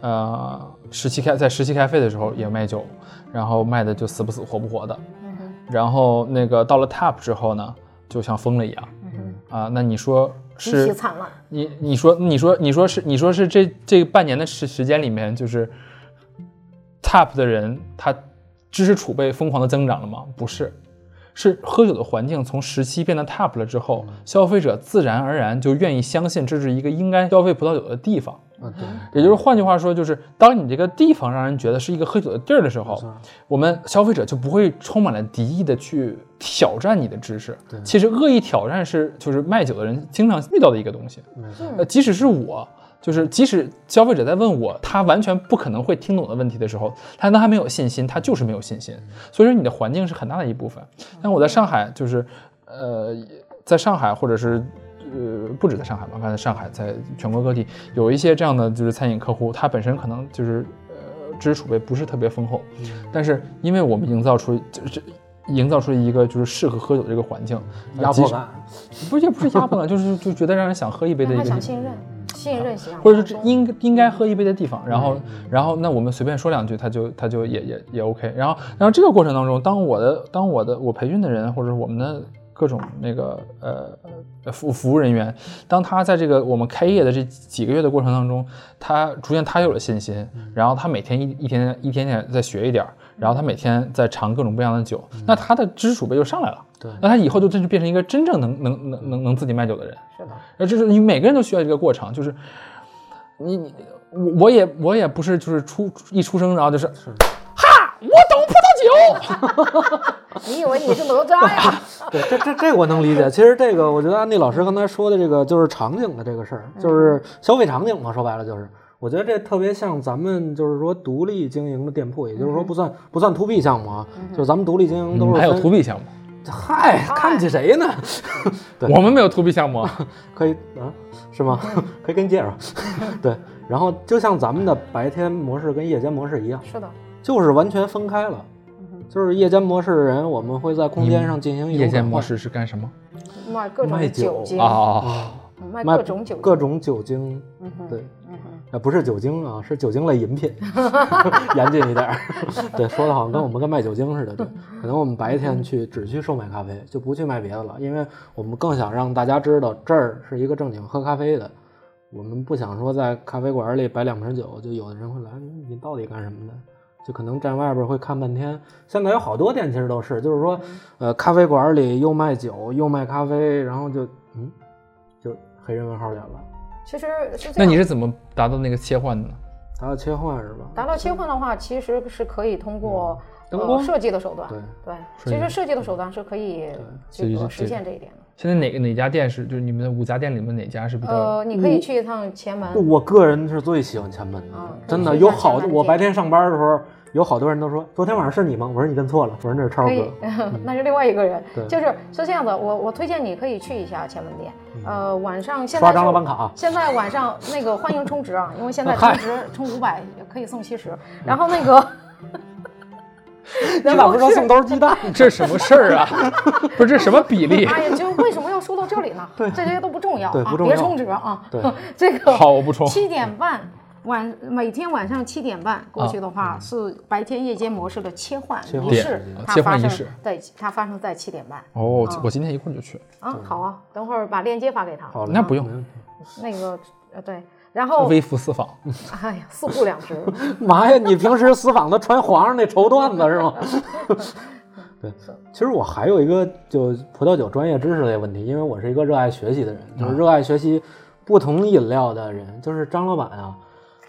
C: 呃，十七开在十七开费的时候也卖酒，然后卖的就死不死活不活的，
A: 嗯哼，
C: 然后那个到了 tap 之后呢，就像疯了一样。
A: 嗯
C: 啊。那你说是？
A: 灿烂。
C: 你你说你说你说是你说是这这半年的时时间里面，就是 tap 的人他知识储备疯狂的增长了吗？不是，是喝酒的环境从十七变得 tap 了之后，消费者自然而然就愿意相信这是一个应该消费葡萄酒的地方。也就是换句话说，就是当你这个地方让人觉得是一个喝酒的地儿的时候，我们消费者就不会充满了敌意的去挑战你的知识
B: 对。
C: 其实恶意挑战是就是卖酒的人经常遇到的一个东西。呃，即使是我，就是即使消费者在问我他完全不可能会听懂的问题的时候，他当他没有信心，他就是没有信心。所以说你的环境是很大的一部分。但我在上海就是，呃，在上海或者是。呃，不止在上海吧，反正在上海，在全国各地有一些这样的就是餐饮客户，他本身可能就是呃知识储备不是特别丰厚，但是因为我们营造出就是营造出一个就是适合喝酒的这个环境，
B: 压迫感，*laughs*
C: 不是也不是压迫感，就是就觉得让人想喝一杯的
A: 让
C: 一个地方，
A: 他想信任，信任想，
C: 或者是这应应该喝一杯的地方。然后然后那我们随便说两句，他就他就也也也 OK。然后然后这个过程当中，当我的当我的我培训的人或者我们的各种那个呃呃服服务人员，当他在这个我们开业的这几个月的过程当中，他逐渐他有了信心，然后他每天一一天一天天在学一点儿，然后他每天在尝各种不一样的酒，那他的知识储备就上来了。
B: 对
C: 那他以后就真是变成一个真正能能能能能自己卖酒的人。
A: 是的，
C: 呃，就是你每个人都需要一个过程，就是你你我我也我也不是就是出一出生然后就是哈，我懂葡萄酒。*laughs*
A: 你以为你是哪吒呀？*laughs*
B: 对，这这这我能理解。其实这个，我觉得安迪老师刚才说的这个，就是场景的这个事儿，就是消费场景嘛。说白了就是，我觉得这特别像咱们就是说独立经营的店铺，也就是说不算不算 to B 项目啊，就是咱们独立经营都是
C: 还有 to B 项目，
B: 嗨，看不起谁呢？*laughs* 对
C: 我们没有 to B 项目啊。
B: 可以啊，是吗？可以给你介绍。对，然后就像咱们的白天模式跟夜间模式一样，
A: 是的，
B: 就是完全分开了。就是夜间模式的人，我们会在空间上进行一种
C: 夜间模式是干什么
A: 卖各种
B: 酒
C: 啊，
A: 卖
B: 卖
A: 各种酒精，
B: 各种酒精，对，
A: 嗯哼，
B: 呃，不是酒精啊，是酒精类饮品，*laughs* 严谨一点儿。*laughs* 对，说的好像跟我们跟卖酒精似的。对，*laughs* 可能我们白天去只去售卖咖啡，就不去卖别的了，因为我们更想让大家知道这儿是一个正经喝咖啡的。我们不想说在咖啡馆里摆两瓶酒，就有的人会来，你你到底干什么的？就可能站外边会看半天。现在有好多店其实都是，就是说，呃，咖啡馆里又卖酒又卖咖啡，然后就嗯，就黑人问号脸了。
A: 其实是。
C: 那你是怎么达到那个切换的呢？
B: 达到切换是吧？
A: 达到切换的话，其实是可以通过呃
B: 灯光
A: 设计的手段，
B: 对
A: 对，其实设计的手段是可以这个实现这一点的。
C: 现在哪个哪家店是就是你们的五家店里面哪家是比较？
A: 呃，你可以去一趟前门，
B: 我个人是最喜欢前门的，
A: 嗯
B: 真的有好我白天上班的时候，有好多人都说昨天晚上是你吗？我说你认错了，我说那是超
A: 可以
B: 哥。*laughs*
A: 那是另外一个人
B: 对，
A: 就是是这样的，我我推荐你可以去一下前门店，呃，晚上现在
B: 刷张老板卡，
A: 现在晚上那个欢迎充值啊，因为现 *laughs* 在充值充五百可以送七十，然后那个，
B: 你咋不说送兜鸡蛋？
C: 这什么事儿啊？*laughs* 不是这什么比例？
A: 哎呀，就为什么要说到这里呢？对这些都不重要啊，
B: 对不重要
A: 别充值啊。
B: 对
A: 这个
C: 好，我不充。
A: 七点半晚每天晚上七点半过去的
B: 啊
A: 话，是白天夜间模式的切换
B: 切换
A: 仪式，它发生
C: 切换仪式
A: 对，它发生在七点半
C: 哦，我今天一会儿就去。
A: 啊。好啊，等会儿把链接发给他。
B: 好嘞，
C: 那不用
B: 没问题。
A: 那个呃对，然后
C: 微服私访，*laughs*
A: 哎呀，四户两直。*laughs*
B: 妈呀，你平时私访都传皇上那绸缎子是吗？*laughs* 对，其实我还有一个就葡萄酒专业知识类问题，因为我是一个热爱学习的人，就是热爱学习不同饮料的人。就是张老板啊，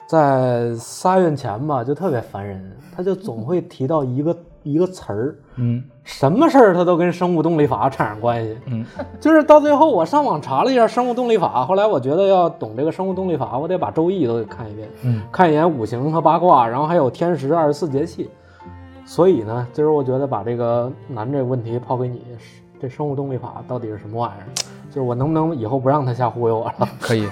B: 在仨月前吧，就特别烦人，他就总会提到一个一个词儿，
C: 嗯
B: 什么事儿他都跟生物动力法产生关系。
C: 嗯，*laughs*
B: 就是到最后我上网查了一下生物动力法，后来我觉得要懂这个生物动力法，我得把《周易》都给看一遍，
C: 嗯，
B: 看一眼五行和八卦，然后还有天时二十四节气。所以呢，今儿我觉得把这个难这个问题抛给你，这生物动力法到底是什么玩意儿？就是我能不能以后不让他瞎忽悠我了？*laughs*
C: 可以。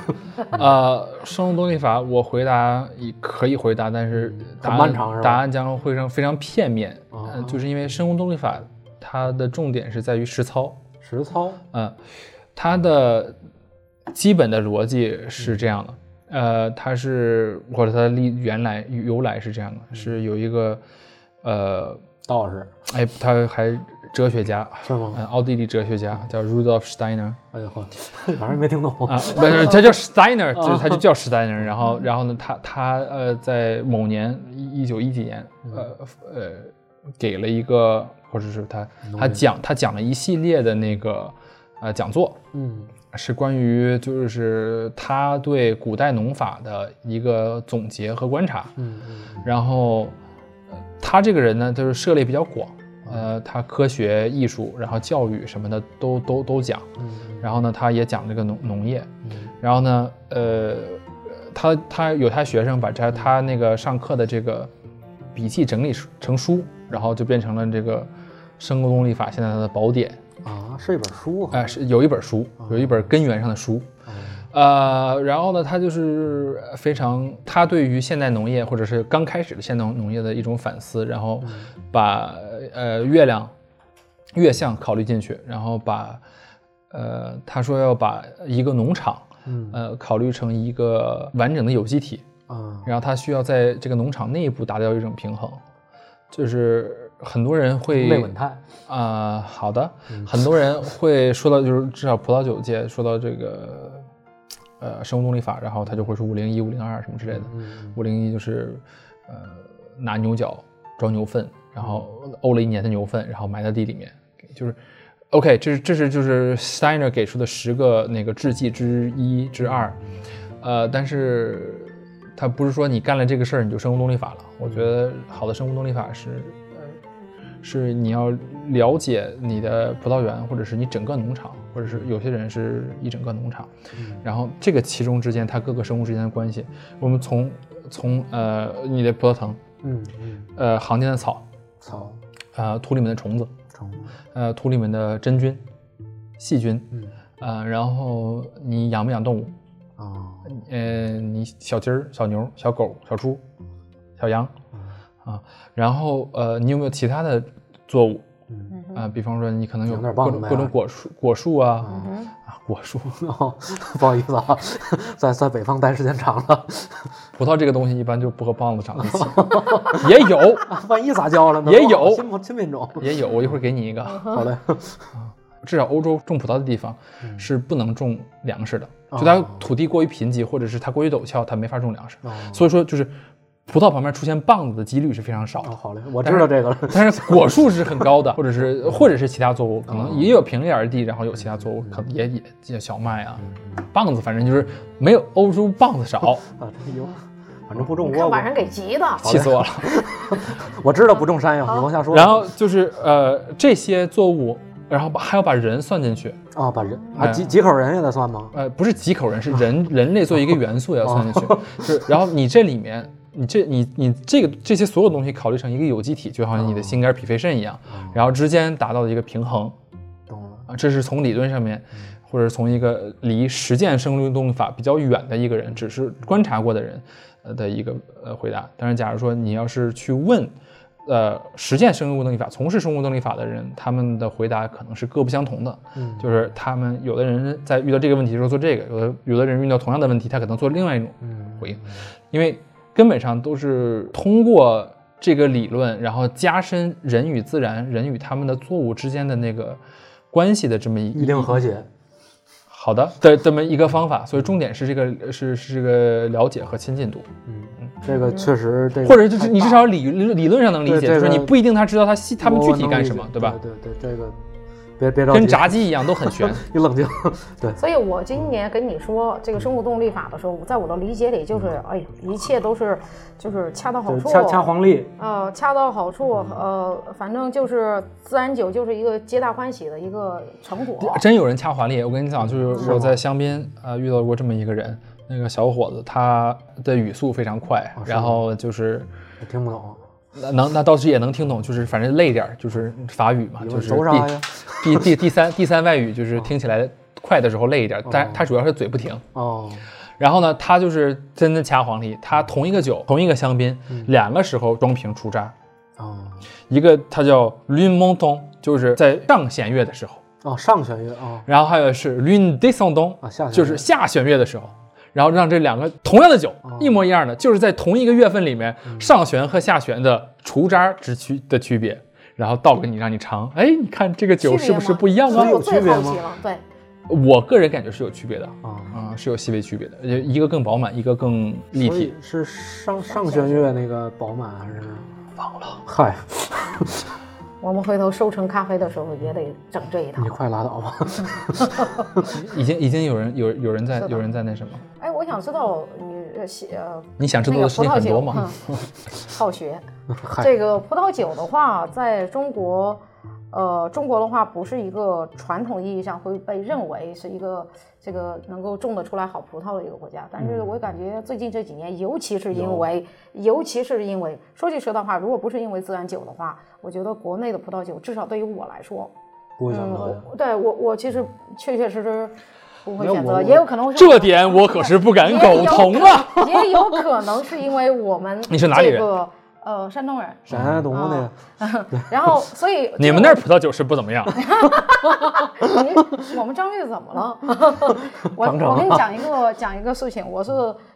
C: 呃，生物动力法我回答也可以回答，但是答答案将会非常非常片面。就是因为生物动力法它的重点是在于实操。
B: 实操，
C: 嗯，它的基本的逻辑是这样的，呃，它是或者它的历原来由来是这样的，是有一个呃，
B: 道士
C: 哎，他还哲学家，
B: 是吗？
C: 嗯，奥地利哲学家叫 Rudolf Steiner
B: 哎呦呵，*laughs* 反正没听懂。
C: 啊，不是，他叫 Steiner，就是他就叫 Steiner，然后然后呢，他他呃，在某年一一九一几年，呃呃，给了一个或者是他他讲他讲了一系列的那个呃讲座，
B: 嗯
C: 是关于就是他对古代农法的一个总结和观察。
B: 嗯嗯
C: 然后，呃他这个人呢，就是涉猎比较广，呃，他科学、艺术，然后教育什么的都都都讲。
B: 嗯
C: 然后呢，他也讲这个农农业。
B: 嗯
C: 然后呢，呃，他他有他学生把这他那个上课的这个笔记整理成书，然后就变成了这个生物动力法现在的宝典。
B: 啊，是一本书啊。
C: 哎、是有一本书，有一本根源上的书。呃，然后呢，他就是非常，他对于现代农业或者是刚开始的现代农业的一种反思，然后把呃月亮、月相考虑进去，然后把呃他说要把一个农场
B: 嗯
C: 呃考虑成一个完整的有机体，
B: 啊。
C: 然后他需要在这个农场内部达到一种平衡，就是很多人会
B: 内稳态，
C: 啊、好的，
B: 嗯
C: 很多人会说到，就是至少葡萄酒界说到这个呃生物动力法，然后他就会说五零一、五零二什么之类的。
B: 嗯
C: 五零一就是呃拿牛角装牛粪，然后沤了一年的牛粪，然后埋在地里面，就是 OK，这是这是就是 Steiner 给出的十个那个制剂之一之二，呃，但是它不是说你干了这个事儿你就生物动力法了。我觉得好的生物动力法是呃是你要了解你的葡萄园，或者是你整个农场，或者是有些人是一整个农场，然后这个其中之间它各个生物之间的关系，我们从从呃你的葡萄藤，
B: 嗯嗯，
C: 呃行间的草，
B: 草
C: 呃土里面的虫子，
B: 虫子，
C: 呃土里面的真菌、细菌，
B: 嗯
C: 呃然后你养不养动物，
B: 啊，
C: 呃你小鸡儿、小牛、小狗、小猪、小羊，啊，然后呃你有没有其他的作物？
B: 嗯
C: 啊、比方说你可能有各种各种果树果树啊，
A: 嗯
C: 啊果树，*laughs*
B: 哦，不好意思啊，*laughs* 在在北方待时间长了，
C: 葡萄这个东西一般就不和棒子长在一起，*laughs* 也有
B: 万一杂交了呢？
C: 也有
B: 新新品种。
C: 也有，我一会儿给你一个。
B: 好嘞，
C: 至少欧洲种葡萄的地方是不能种粮食的，
B: 哦
C: 就它土地过于贫瘠，或者是它过于陡峭，它没法种粮食。
B: 哦
C: 所以说，就是葡萄旁边出现棒子的几率是非常少的
B: 哦，。好嘞，我知道这个了。
C: 但是果树是很高的，*laughs* 或者是或者是其他作物，可能也有平一点的地，然后有其他作物，可能也也也小麦啊，棒子，反正就是没有欧洲棒子少，*laughs*
B: 啊，这有，反正不种
A: 你
B: 倭瓜
A: 看把人给急的。
C: 气死我了。*laughs*
B: 我知道不种山药，你往下说。
C: 然后就是呃这些作物，然后把还要把人算进去，
B: 啊，把人啊
C: 哎
B: 几几口人也得算吗？
C: 呃不是几口人，是人人类作为一个元素也要算进去，是然后你这里面。你这你你这个这些所有东西考虑成一个有机体，就好像你的心肝脾肺肾一样，然后之间达到一个平衡，
B: 懂了。
C: 啊，这是从理论上面，或者从一个离实践生物动力法比较远的一个人，只是观察过的人，呃的一个呃回答。但是，假如说你要是去问，呃，实践生物动力法、从事生物动力法的人，他们的回答可能是各不相同的。
B: 嗯
C: 就是他们有的人在遇到这个问题的时候做这个，有的有的人遇到同样的问题，他可能做另外一种
B: 嗯
C: 回应，因为根本上都是通过这个理论，然后加深人与自然、人与他们的作物之间的那个关系的这么一
B: 一定和谐。
C: 好的的这么一个方法，所以重点是这个是是这个了解和亲近度，
B: 嗯，这个确实这个，
C: 或者就是你至少理理理论上能理解，就是你不一定他知道他细他们具体干什么，对吧？
B: 对对对，这个别别着急，
C: 跟炸鸡一样都很悬。
B: 你冷静。对，
A: 所以我今年跟你说这个生物动力法的时候，在我的理解里就是，哎呀，一切都是就是恰到好处，
B: 就是掐掐黄历。
A: 呃，恰到好处，呃，反正就是自然酒就是一个皆大欢喜的一个成果。
C: 真有人掐黄历，我跟你讲，就是我在香槟啊、呃遇到过这么一个人，那个小伙子他的语速非常快，
B: 哦
C: 然后就是
B: 我听不懂，
C: 那能那倒是也能听懂，就是反正累点儿，就是法语嘛，就是？第第第第三第三外语就是听起来快的时候累一点儿，但他主要是嘴不停。
B: 哦，
C: 然后呢，他就是真的掐黄历，他同一个酒，同一个香槟，两个时候装瓶出渣，
B: 哦，
C: 一个他叫 lune monton，就是在上弦月的时候，
B: 哦，上弦月啊，
C: 然后还有是 lune descendant，
B: 啊下弦月
C: 就是下弦月的时候。然后让这两个同样的酒，
B: 哦。
C: 一模一样的，就是在同一个月份里面，
B: 嗯。
C: 上旋和下旋的除渣之区的区别，然后倒给你让你尝，哎，你看这个酒是不是不一样啊
B: 有区别吗？
A: 对，
C: 我个人感觉是有区别的，
B: 啊，
C: 啊、是有细微区别的，呃一个更饱满，一个更立体。
B: 是上上弦月那个饱满还是？忘了？嗨，
A: 我们回头收成咖啡的时候也得整这一套
B: 你。快拉倒吧。*laughs*
C: 已经已经有人有有人在有人在那什么？
A: 哎，我想知道你呃
C: 你想知道的事情很多吗？
A: 嗯，好学。*laughs* 这个葡萄酒的话，在中国，呃，中国的话不是一个传统意义上会被认为是一个这个能够种得出来好葡萄的一个国家。但是我感觉最近这几年，尤其是因为，尤其是因为，说句实在话，如果不是因为自然酒的话，我觉得国内的葡萄酒，至少对于我来说，
B: 不会选
A: 嗯，
B: 择
A: 对我我其实确确实实不会选择，也有可能会是
C: 这点我可是不敢苟同啊！*laughs*
A: 也有可能是因为我们 *laughs*
C: 你是哪里人
A: 这个呃山东人，
B: 山东那个，
A: 然后所以
C: 你们那儿葡萄酒是不怎么样，*laughs*
A: 你我们张玉怎么了？*laughs* 我我跟你讲一个讲一个事情，我是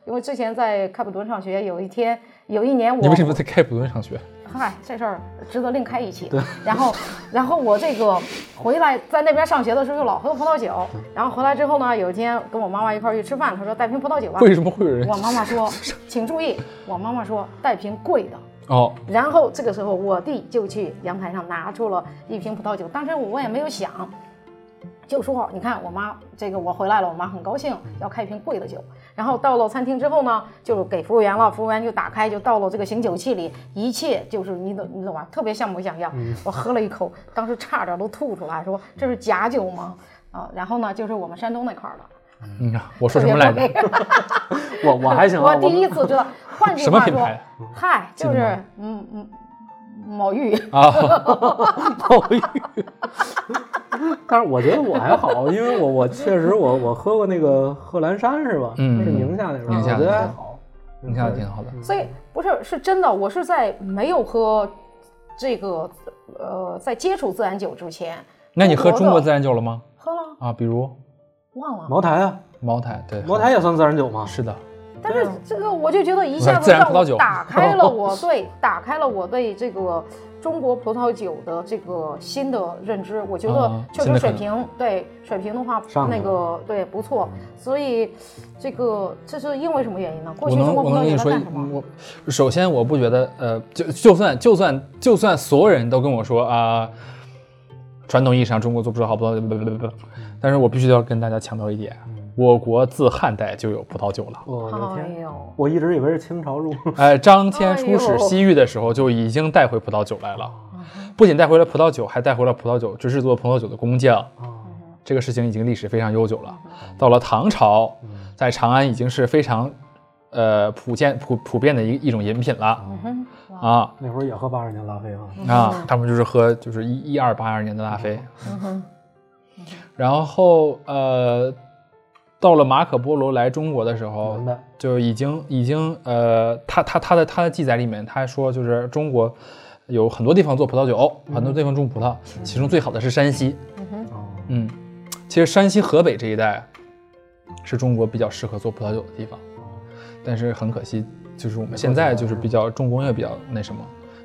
A: 因为之前在开普敦上学，有一天有一年我
C: 你为什么在开普敦上学？*laughs*
A: 嗨，这事儿值得另开一期。然后，然后我这个回来在那边上学的时候，就老喝葡萄酒。然后回来之后呢，有一天跟我妈妈一块儿去吃饭，她说带瓶葡萄酒吧。
C: 为什么会有人
A: 我妈妈说，请注意，我妈妈说带瓶贵的。
C: 哦？
A: 然后这个时候，我弟就去阳台上拿出了一瓶葡萄酒。当时我也没有想，就说你看我妈这个我回来了，我妈很高兴，要开一瓶贵的酒。然后到了餐厅之后呢，就给服务员了，服务员就打开，就倒了这个醒酒器里，一切就是你懂你懂吧？特别像模像样。我喝了一口，当时差点都吐出来，说这是假酒吗？啊，然后呢，就是我们山东那块儿的。
C: 你看我说什么来着？*laughs*
B: 我我还行啊，
A: 我第一次知道，换句
C: 什么
A: 话说
C: 品牌，
A: 嗨，就是嗯嗯，某玉。
C: 啊？*laughs*
B: 某玉。但是我觉得我还好，因为我我确实我我喝过那个贺兰山是吧？
C: 嗯
B: 是宁夏那边，
C: 宁夏
B: 我觉得
C: 的
B: 还好。
C: 宁夏挺好的。
A: 所以不是是真的，我是在没有喝这个呃，在接触自然酒之前，
C: 那你喝中国自
A: 然
C: 然酒了吗？
A: 喝了，
C: 啊，比如
A: 忘了。
B: 茅台啊，
C: 茅台，对，
B: 茅台也算自然酒吗？
C: 是的。
A: 但是这个我就觉得一下子让我打 *laughs* 开了我对打开了我对这个中国葡萄酒的这个新的认知。我觉得
C: 啊
A: 确实水平对水平的话那个对不错，所以这个这是因为什么原因呢？过去中国葡萄
C: 我能跟你说
A: 酒在干什，么？
C: 我首先我不觉得，呃，就就算就算就算所有人都跟我说啊、传统意义上中国做不出好葡萄酒，不不不不，但是我必须要跟大家强调一点，我国自汉代就有葡萄酒了。
B: 我的
A: 哎
B: 天，我一直以为是清朝入。*laughs*
C: 哎，张骞出使西域的时候就已经带回葡萄酒来了，不仅带回了葡萄酒，还带回了葡萄酒制作葡萄酒的工匠。
B: 啊
C: 这个事情已经历史非常悠久了。到了唐朝，在长安已经是非常呃普遍普普遍的一一种饮品了
A: 嗯
C: 啊
B: 那会儿也喝八十年拉菲啊。
C: 啊！他们就是喝就是一一二八二年的拉菲，然后呃，到了马可波罗来中国的时候。就已经已经呃，他他他的他的记载里面，他说就是中国有很多地方做葡萄酒，很多地方种葡萄，其中最好的是山西。
B: 哦，
C: 嗯，其实山西、河北这一带是中国比较适合做葡萄酒的地方，但是很可惜，就是我们现在就是比较重工业比较那什么，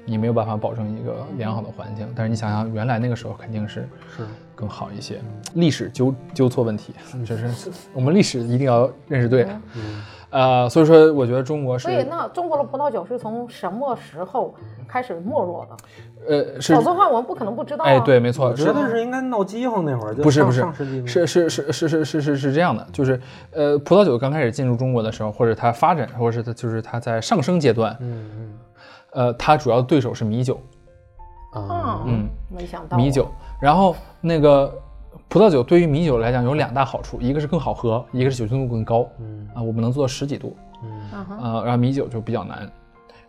C: 你没有办法保证一个良好的环境。但是你想想，原来那个时候肯定是
B: 是
C: 更好一些。历史纠纠错问题，就是我们历史一定要认识对。
B: 嗯
C: 呃，所以说我觉得中国是
A: 所以那中国的葡萄酒是从什么时候开始没落的？
C: 呃是
A: 否则的话我们不可能不知道、啊。
C: 哎对，没错，
B: 我觉
C: 是
B: 得是应该闹饥荒那会儿，
C: 不是不是
B: 上世纪
C: 是是是是是是是是这样的，就是呃，葡萄酒刚开始进入中国的时候，或者它发展，或者是它就是它在上升阶段，
B: 嗯嗯
C: 呃，它主要的对手是米酒，
B: 啊
A: 嗯，
C: 嗯，
A: 没想到
C: 米酒。然后那个葡萄酒对于米酒来讲有两大好处，一个是更好喝，一个是酒精度更高
B: 嗯
C: 啊，我们能做到十几度，
B: 嗯
C: 呃，然后米酒就比较难，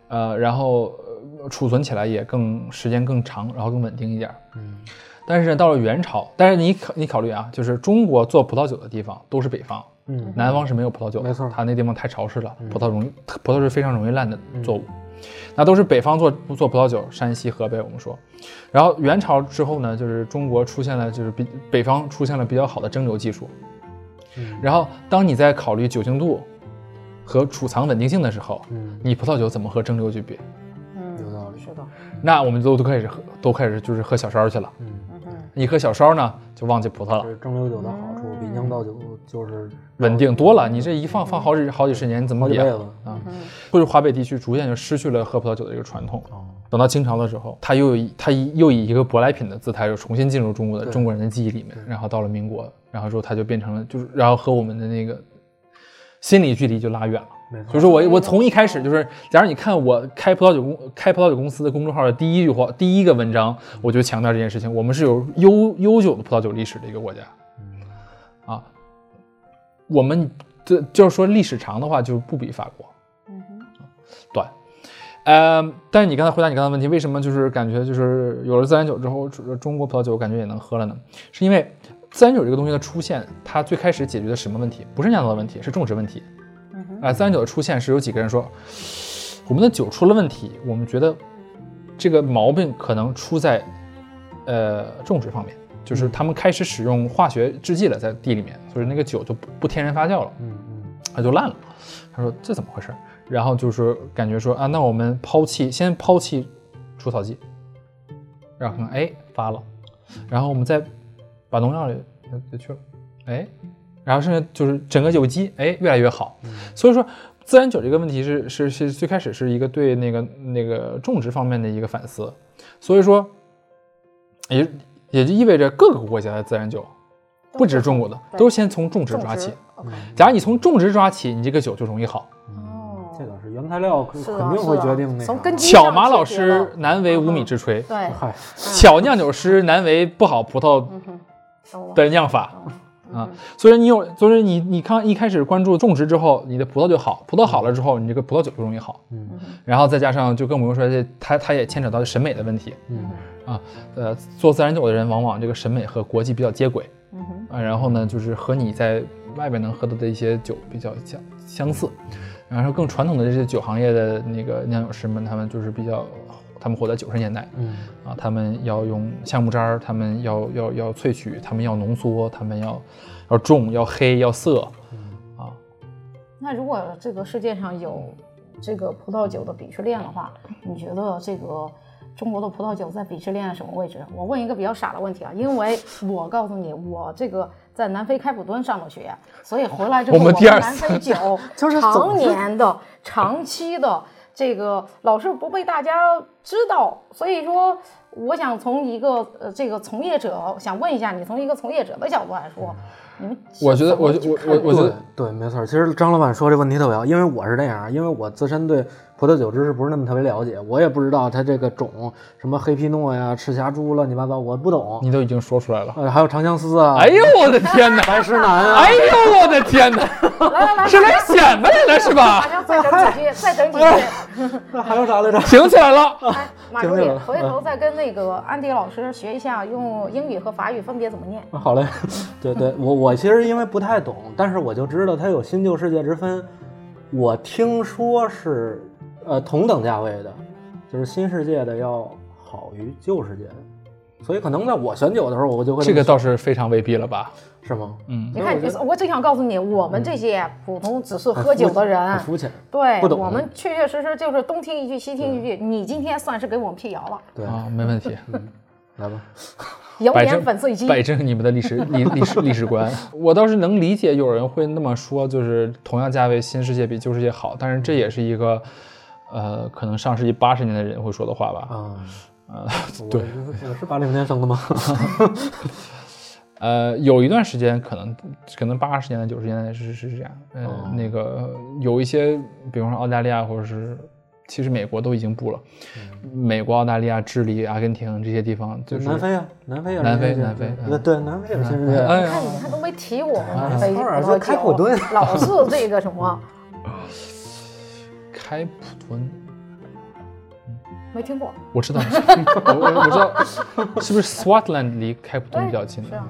C: 呃，然后呃储存起来也更时间更长，然后更稳定一点儿。
B: 嗯
C: 但是到了元朝，但是你考你考虑啊，就是中国做葡萄酒的地方都是北方，
B: 嗯
C: 南方是没有葡萄酒的，
B: 没错
C: 它那地方太潮湿了，葡萄容易葡萄是非常容易烂的作物。
B: 嗯
C: 那都是北方做做葡萄酒，山西、河北我们说。然后元朝之后呢，就是中国出现了，就是比北方出现了比较好的蒸馏技术。
B: 嗯
C: 然后当你在考虑酒精度和储藏稳定性的时候，
B: 嗯
C: 你葡萄酒怎么和蒸馏去比？
A: 嗯，
B: 有道理
A: 是的，
C: 那我们都都开始喝，都开始就是喝小烧去了。
B: 嗯，
C: 一喝小烧呢，就忘记葡萄了
B: 蒸馏酒的好处，比酿造酒就是
C: 稳定多了，你这一放放好几好几十年，你怎么比啊？
B: 好几辈子。
C: 啊，
A: 嗯
C: 就是华北地区逐渐就失去了喝葡萄酒的这个传统。
B: 哦，
C: 等到清朝的时候，它又以它又以一个舶来品的姿态又重新进入中国的中国人的记忆里面，然后到了民国，然后之后它就变成了就是，然后和我们的那个心理距离就拉远了。
B: 没错。
C: 就是我我从一开始就是，假如你看我开葡萄酒公开葡萄酒公司的公众号的第一句话第一个文章，我就强调这件事情，我们是有悠悠久的葡萄酒历史的一个国家，啊，我们这就是说历史长的话就不比法国，
A: 嗯哼，
C: 短。呃，但是你刚才回答你刚才问题，为什么就是感觉就是有了自然酒之后，中国葡萄酒感觉也能喝了呢？是因为自然酒这个东西的出现，它最开始解决的什么问题？不是酿造的问题，是种植问题。啊、自然酒的出现是有几个人说，我们的酒出了问题，我们觉得这个毛病可能出在呃种植方面，就是他们开始使用化学制剂了，在地里面，所以那个酒就不不天然发酵了。
B: 嗯嗯
C: 它就烂了。他说这怎么回事？然后就是感觉说啊，那我们抛弃先抛弃除草剂，然后可能哎发了，然后我们再把农药也也去了，哎，然后剩下就是整个有机哎越来越好，所以说自然酒这个问题是是是最开始是一个对那个那个种植方面的一个反思，所以说也也就意味着各个国家的自然酒，不只是中国的，
A: 对
C: 都先从种植抓起。假如你从种植抓起，你这个酒就容易好。
A: 哦，
B: 这个是原材料肯定会决定那
C: 巧马老师难为无米之炊，
A: 对，
B: 嗨，
C: 巧酿酒师难为不好葡萄的酿法。
A: 嗯
C: 啊，所以你有，所以你你看一开始关注种植之后，你的葡萄就好，葡萄好了之后，你这个葡萄酒就容易好。
B: 嗯
C: 然后再加上就更不用说这它它也牵扯到审美的问题
B: 嗯
C: 啊。呃，做自然酒的人往往这个审美和国际比较接轨
A: 嗯哼，
C: 啊，然后呢就是和你在外边能喝到的一些酒比较相相似。然后更传统的这些酒行业的那个酿酒师们，他们就是比较，他们活在九十年代，
B: 嗯。
C: 啊，他们要用橡木渣儿，他们要要要萃取，他们要浓缩，他们要要重，要黑，要涩，啊，
A: 那如果这个世界上有这个葡萄酒的鄙视链的话，你觉得这个中国的葡萄酒在鄙视链什么位置？我问一个比较傻的问题啊，*laughs* 因为我告诉你，我这个在南非开普敦上的学，所以回来之后，我
C: 我们第二
A: 南非酒 *laughs*
B: 就是
A: 常年的、长期的这个老是不被大家知道，所以说。我想从一个呃这个从业者，想问一下你，从一个从业者的角度来说，你们
C: 我觉得我我我我觉得
B: 对对，没错。其实张老板说这问题特别好，因为我是这样，因为我自身对葡萄酒知识不是那么特别了解，我也不知道它这个种什么黑皮诺呀、赤霞珠乱七八糟，我不懂。
C: 你都已经说出来了，
B: 呃，还有长相思啊，
C: 哎呦我的天哪，
B: 白石南啊，
C: 哎呦我的天哪，
A: 来来来，
C: 是来显摆来了是吧？
A: 再等几句，再等几句。
B: 那还有啥来着？
C: 醒起来了，
A: 哎，马助理
B: 听见了，
A: 回头再跟那个安迪老师学一下，用英语和法语分别怎么念。
B: 好嘞，*laughs* 对对，我我其实因为不太懂，但是我就知道它有新旧世界之分。我听说是呃同等价位的，就是新世界的要好于旧世界的，所以可能在我选酒的时候，我就会
C: 这个倒是非常未必了吧？
B: 是吗？
C: 嗯，
A: 你看
B: 我
A: 正想告诉你，我们这些普通只是喝酒的人，
B: 肤浅，
A: 对
B: 不懂
A: 我们确确实实就是东听一句西听一句。你今天算是给我们辟谣了，
B: 对，
C: 啊，没问题。
B: 来吧，
A: 谣言粉碎机。
C: 摆正你们的历史历历史历史观。我倒是能理解有人会那么说，就是同样价位，新世界比旧世界好，但是这也是一个，呃，可能上世纪八十年的人会说的话吧。
B: 啊，
C: 呃，
B: 我
C: 对，
B: 我是八零年生的吗？*laughs*
C: 呃，有一段时间可能可能八十年代九十年代是是是这样，呃，
B: 哦
C: 那个有一些，比方说澳大利亚或者是。其实美国都已经不了，美国、澳大利亚、智利、阿根廷这些地方就是
B: 南非啊，南非啊
C: 南非南非
B: 对对，南非也是新世界。
C: 哎
A: 你看，你看都没提我们南非
B: 偶尔就
A: 葡萄酒
B: 开普敦
A: 老是这个什么，*laughs*
C: 开普敦，
A: 没听过。
C: 我知道，我我我知道，是不是 Swartland 离开普敦比较近
A: 是啊，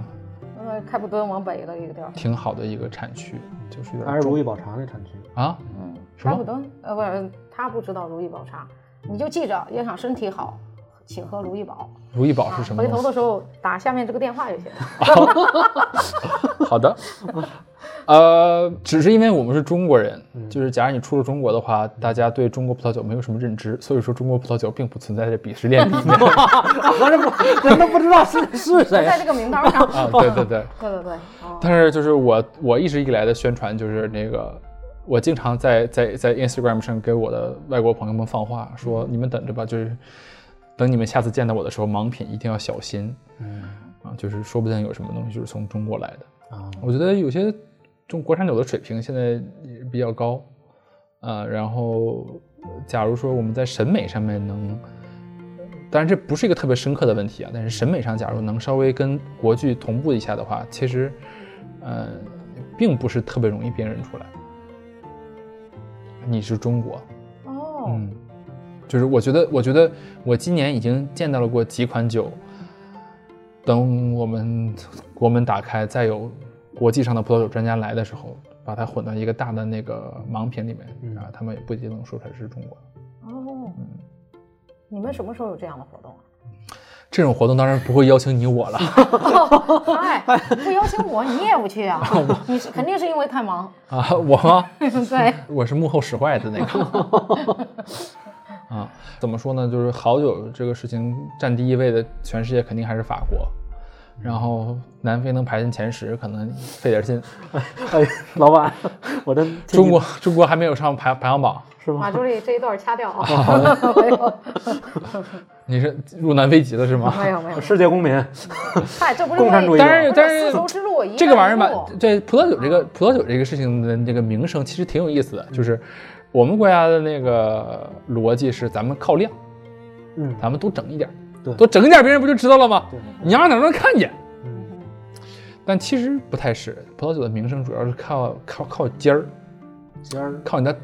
A: 呃，开普敦往北的一个地儿。
C: 挺好的一个产区，就是有
B: 还是如意宝茶那产区。
C: 啊，
A: 嗯，开普敦，呃，不是，他不知道如意宝茶，你就记着，要想身体好，请喝如意宝。
C: 如意宝
A: 啊
C: 是什么？
A: 回头的时候打下面这个电话就行。*laughs*
C: 好的，呃，只是因为我们是中国人，
B: 嗯。
C: 就是假如你出了中国的话，大家对中国葡萄酒没有什么认知，*laughs* 所以说中国葡萄酒并不存在这鄙视链里面。*laughs*
B: 我这不，人都不知道是是谁。
A: 在这个名单上。
C: 啊，对对对。
A: 对 *laughs* 对对，哦，
C: 但是就是我我一直以来的宣传就是那个，我经常在在在 Instagram 上给我的外国朋友们放话，说你们等着吧，就是等你们下次见到我的时候，盲品一定要小心。
B: 嗯。
C: 啊，就是说不定有什么东西就是从中国来的。
B: 啊，
C: 我觉得有些中国产酒的水平现在也比较高，呃，然后呃假如说我们在审美上面能。当然，这不是一个特别深刻的问题啊。但是审美上，假如能稍微跟国剧同步一下的话，其实，呃，并不是特别容易辨认出来。你是中国，
A: 哦，
C: 嗯，就是我觉得，我觉得我今年已经见到了过几款酒。等我们国门打开，再有国际上的葡萄酒专家来的时候，把它混到一个大的那个盲品里面，
B: 嗯
C: 啊，他们也不一定能说出来是中国的。
A: 哦，你们什么时候有这样的活动啊？
C: 这种活动当然不会邀请你我了。
A: 哎，不邀请我，你也不去啊？*laughs* 你是肯定是因为太忙。*laughs*
C: 啊，我吗？
A: 对，*laughs*
C: 我是幕后使坏的那个。啊，怎么说呢？就是好酒这个事情占第一位的，全世界肯定还是法国。然后南非能排进前十，可能费点劲。*laughs*
B: 哎，老板，我这
C: 中国中国还没有上排排行榜，
B: 是吗？
A: 马助理这一段掐掉啊！*laughs* 没有，
C: 你是入南非籍的是吗？
A: 没有，没有。
B: 世界公民，
A: 嗨，这不是
B: 共产主义
C: 但是但是
A: 丝绸之路
C: 这个玩意儿吧对葡萄酒这个葡萄酒这个事情的这个名声其实挺有意思的，就是我们国家的那个逻辑是咱们靠量，
B: 嗯
C: 咱们都整一点儿，
B: 对。
C: 多整点，别人不就知道了吗？
B: 对？
C: 你让哪能看见？
B: 嗯，
C: 但其实不太是，葡萄酒的名声主要是靠靠靠尖儿，
B: 尖儿。
C: 靠你的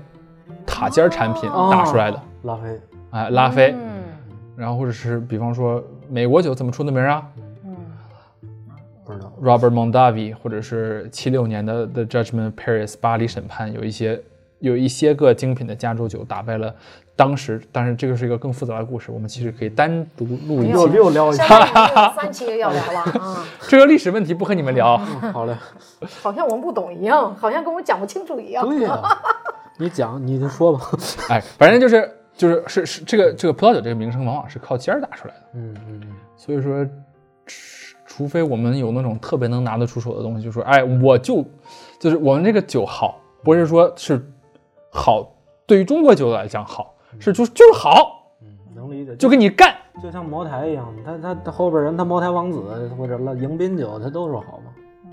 C: 塔尖儿产品
B: 哦。
C: 打出来的，
B: 拉菲，
C: 哎，拉菲，
A: 嗯。
C: 然后或者是比方说美国酒怎么出的名儿啊？
A: 嗯，
B: 不知道
C: ，？Robert Mondavi，或者是七六年的 The Judgment Paris 巴黎审判，有一些有一些个精品的加州酒打败了当时，但是这个是一个更复杂的故事，我们其实可以单独录一期。
B: 又又聊一下，
A: 三期要聊了 *laughs* 啊，
C: 这个历史问题不和你们聊，
B: 嗯好嘞，*laughs*
A: 好像我们不懂一样，好像跟我讲不清楚一样。
B: 对呀，*laughs* 你讲，你就说吧，
C: 哎，反正就是就是是是这个这个葡萄酒这个名声往往是靠尖儿打出来的。
B: 嗯嗯
C: 所以说，除除非我们有那种特别能拿得出手的东西，就说，哎，我就就是我们这个酒好，不是说是好，对于中国酒来讲好，是就就是好，
B: 嗯，能理解，
C: 就跟你干。
B: 就像茅台一样，他他他后边人他茅台王子或者了迎宾酒，他都说好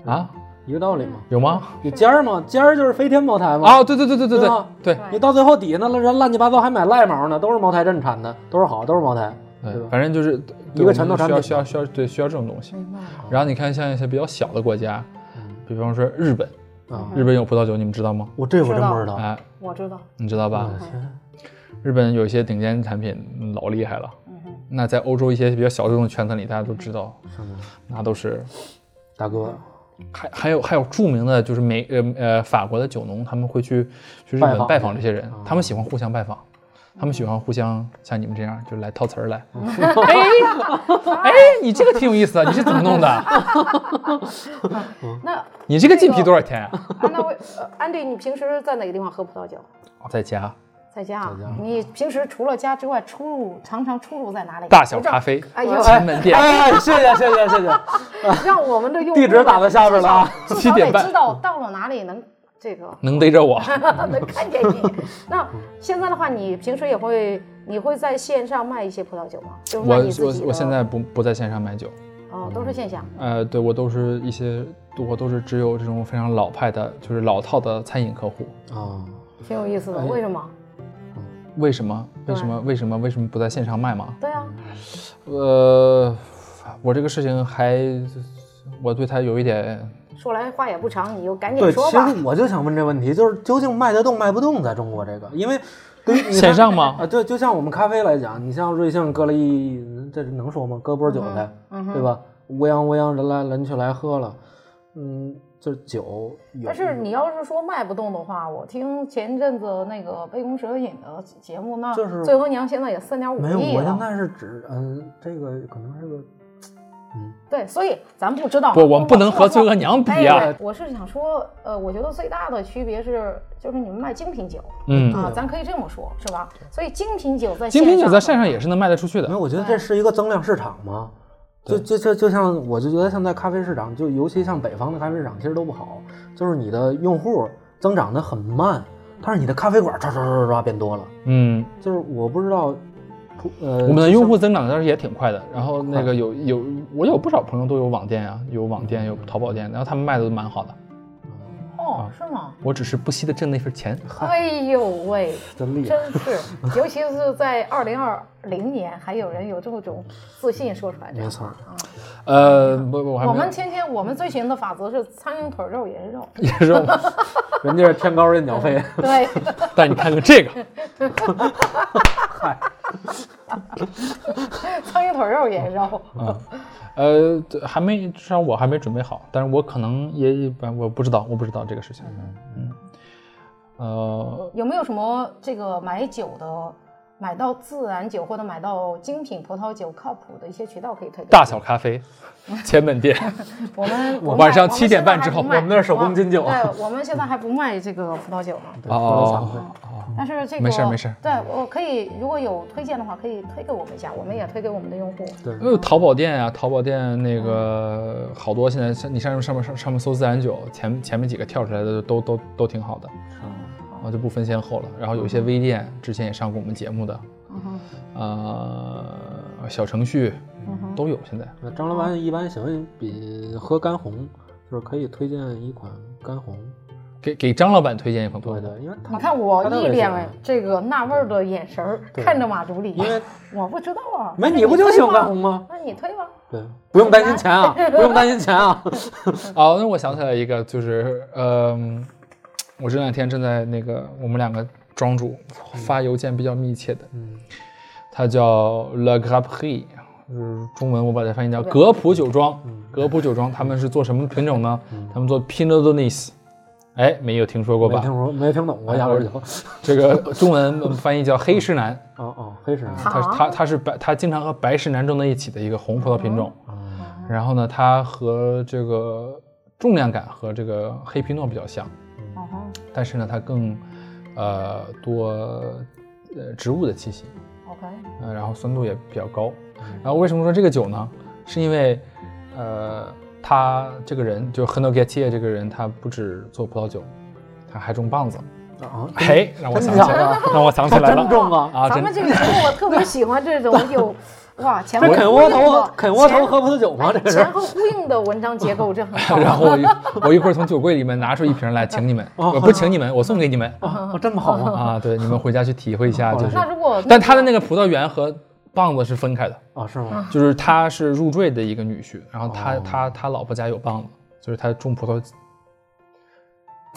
B: 嘛，
C: 啊，
B: 一个道理嘛。
C: 有吗？
B: 有尖儿吗，尖儿就是飞天茅台嘛。
C: 啊，对对对对对对
B: 对你到最后底下那人乱七八糟还买赖毛呢，都是茅台镇产的，都是好，都是茅台，对
C: 对，
B: 吧？
C: 反正就是
B: 一个拳头产品
C: 需要需要需要对需要这种东西。
A: 明白。
C: 然后你看像一些比较小的国家，
B: 嗯
C: 比方说日本，
B: 啊，
C: 日本有葡萄酒，你们知道吗？
B: 我这我真不知道。
C: 哎，
A: 我知道，
C: 你知道吧？日本有一些顶尖产品嗯老厉害了。
A: 嗯，
C: 那在欧洲一些比较小众的圈子里，大家都知道，
B: 是？
C: 那都是
B: 大哥，
C: 还还有还有著名的就是美呃呃法国的酒农，他们会去去日本拜访这些人
B: 啊，
C: 他们喜欢互相拜访，他们喜欢互相像你们这样就来套词儿来。
B: 嗯 *laughs*
C: 哎哎，你这个挺有意思啊，你是怎么弄的？*laughs*
A: 那
C: 你这个进皮多少钱啊？
A: 安安迪，你平时在哪个地方喝葡萄酒？
C: 在家
A: 在家啊。你平时除了家之外，出入常常出入在哪里？
C: 大小咖啡，
A: 哎呦，
C: 前门店，
B: 哎，谢谢谢谢谢谢，*laughs*
A: 让我们的用户
B: 地址打在下边了啊。
A: 至少 *laughs*
C: 七点半
A: 得知道到了哪里能这个 *laughs*
C: 能逮着我。
A: 能看见你。那现在的话，你平时也会你会在线上卖一些葡萄酒吗？就是卖
C: 我
A: 你自己的
C: 我我现在不不在线上买酒，
A: 哦都是线下。
C: 呃，对我都是一些我都是只有这种非常老派的，就是老套的餐饮客户。
B: 啊，
A: 挺有意思的，
B: 哎
A: 为什么？
C: 为什么？为什么？为什么？为什么不在线上卖吗？
A: 对啊，
C: 呃，我这个事情还，我对它有一点，
A: 说来话也不长，你就赶紧，说吧。
B: 其实我就想问这问题，就是究竟卖得动卖不动，在中国这个，因为对于
C: 线上吗
B: 啊，对，就像我们咖啡来讲，你像瑞幸搁了一，这能说吗？搁波韭菜，
A: 嗯
B: 对吧？乌泱乌泱人来人去来喝了，嗯，这酒有，
A: 但是你要是说卖不动的话，我听前一阵子那个杯弓蛇影的节目，那
B: 就是
A: 醉和娘现在也三点五
B: 没有，
A: 亿了。
B: 我现在是指，嗯，这个可能是个，嗯，
A: 对，所以咱不知道。
C: 不，我们不能和醉
A: 醉
C: 额娘比
A: 哎
C: 啊。
A: 我是想说，呃，我觉得最大的区别是，就是你们卖精品酒
C: 嗯，
A: 啊，咱可以这么说，是吧？所以精品酒在
C: 精品酒在
A: 线
C: 线上也是能卖得出去的
B: 没有，。我觉得这是一个增量市场嘛。就就就就像我就觉得像在咖啡市场，就尤其像北方的咖啡市场，其实都不好，就是你的用户增长的很慢，但是你的咖啡馆唰唰唰唰变多了。
C: 嗯，
B: 就是我不知道，呃，
C: 我们的用户增长倒是也挺快的。然后那个有有，我有不少朋友都有网店啊，有网店，有淘宝店，然后他们卖的都蛮好的。
A: 哦，是吗？
C: 我只是不惜的挣那份钱。
A: 哎呦喂，*laughs*
B: 真厉害。
A: 真是，尤其是在二零二零年，还有人有这种自信说出来这。
B: 没错，
C: 呃，不不，我还
A: 我们天天我们遵循的法则是苍蝇腿肉也是肉，
C: 也是肉。*laughs*
B: 人家是天高任鸟飞，
A: 对，*laughs*
C: 但你看看这个，*laughs*
A: 苍蝇腿肉也是肉。
C: 呃，还没，至少我还没准备好，但是我可能也一般，我不知道，我不知道这个事情。嗯，呃，
A: 有没有什么这个买酒的买到自然酒或者买到精品葡萄酒靠谱的一些渠道可以推荐。
C: 大小咖啡，前门店。*laughs* *laughs*
A: 我们
C: 晚上
A: 我们
C: 7点半之后
B: 我们那儿手工金酒
A: 对，我们现在还不卖这个葡萄酒呢。*laughs*
B: 对葡萄茶会
A: 但是这个
C: 没事儿没事儿
A: 对我可以，如果有推荐的话，可以推给我们一下，我们也推给我们的用户。
B: 对
C: 因为淘宝店啊，淘宝店那个好多现在像你上上面上上面搜自然酒，前前面几个跳出来的都都都挺好的，啊就不分先后了。然后有一些微店之前也上过我们节目的，
A: 嗯，
C: 呃，小程序
A: 嗯，
C: 都有现在。
B: 那张老板一般喜欢比喝干红，就是可以推荐一款干红。
C: 给给张老板推荐一款
B: 对对，因为他
A: 你看我一脸这个纳闷儿的眼神儿看着马助理，
B: 因为
A: 我不知道啊。
B: 没
A: 那
B: 你不就喜欢干？红吗？
A: 那你推吧。
B: 对，不用担心钱啊，*laughs* 不用担心钱啊。*laughs*
C: 哦，那我想起来一个，就是呃，我这两天正在那个我们两个庄主发邮件比较密切的，
B: 嗯，
C: 它叫 Le Graperie，就是中文我把它翻译叫 *laughs* 格普酒庄。格普酒庄他们是做什么品种呢？他们做 Pinot d o n i s 哎，没有听说过吧
B: 没听？说，没听懂过压根儿就。*laughs*
C: 这个中文翻译叫黑石南，
B: 哦哦，黑石
A: 楠
C: 它它它是白，它经常和白石南种在一起的一个红葡萄品种。然后呢，它和这个重量感和这个黑皮诺比较像，但是呢，它更呃多呃植物的气息
A: ，OK，
C: 呃，然后酸度也比较高。然后为什么说这个酒呢？是因为呃，他这个人就 h e n o g a t i e 这个人，他不止做葡萄酒，他还种棒子。
B: 啊，
C: 嘿，让我想起来了，*laughs* 让我想起来
B: 真
C: 了
B: 重啊！
C: 啊！真
A: 咱们这个节目我特别喜欢这种有哇前后
B: 这啃
A: 呼应
B: 窝头
A: 的，
B: 啃窝头喝葡萄酒吗？
A: 哎
B: 这个是
A: 前后呼应的文章结构，这很好。*laughs*
C: 然后我一我一会儿从酒柜里面拿出一瓶来请你们，
B: 哦
C: 我不是请你们，我送给你们
B: 哦，这么好吗？
C: 啊！对，你们回家去体会一下，就是。
A: 那如果
C: 但他的那个葡萄园和棒子是分开的，
B: 啊，是吗？
C: 就是他是入赘的一个女婿，然后他
B: 哦
C: 他他老婆家有棒子，就是他种葡萄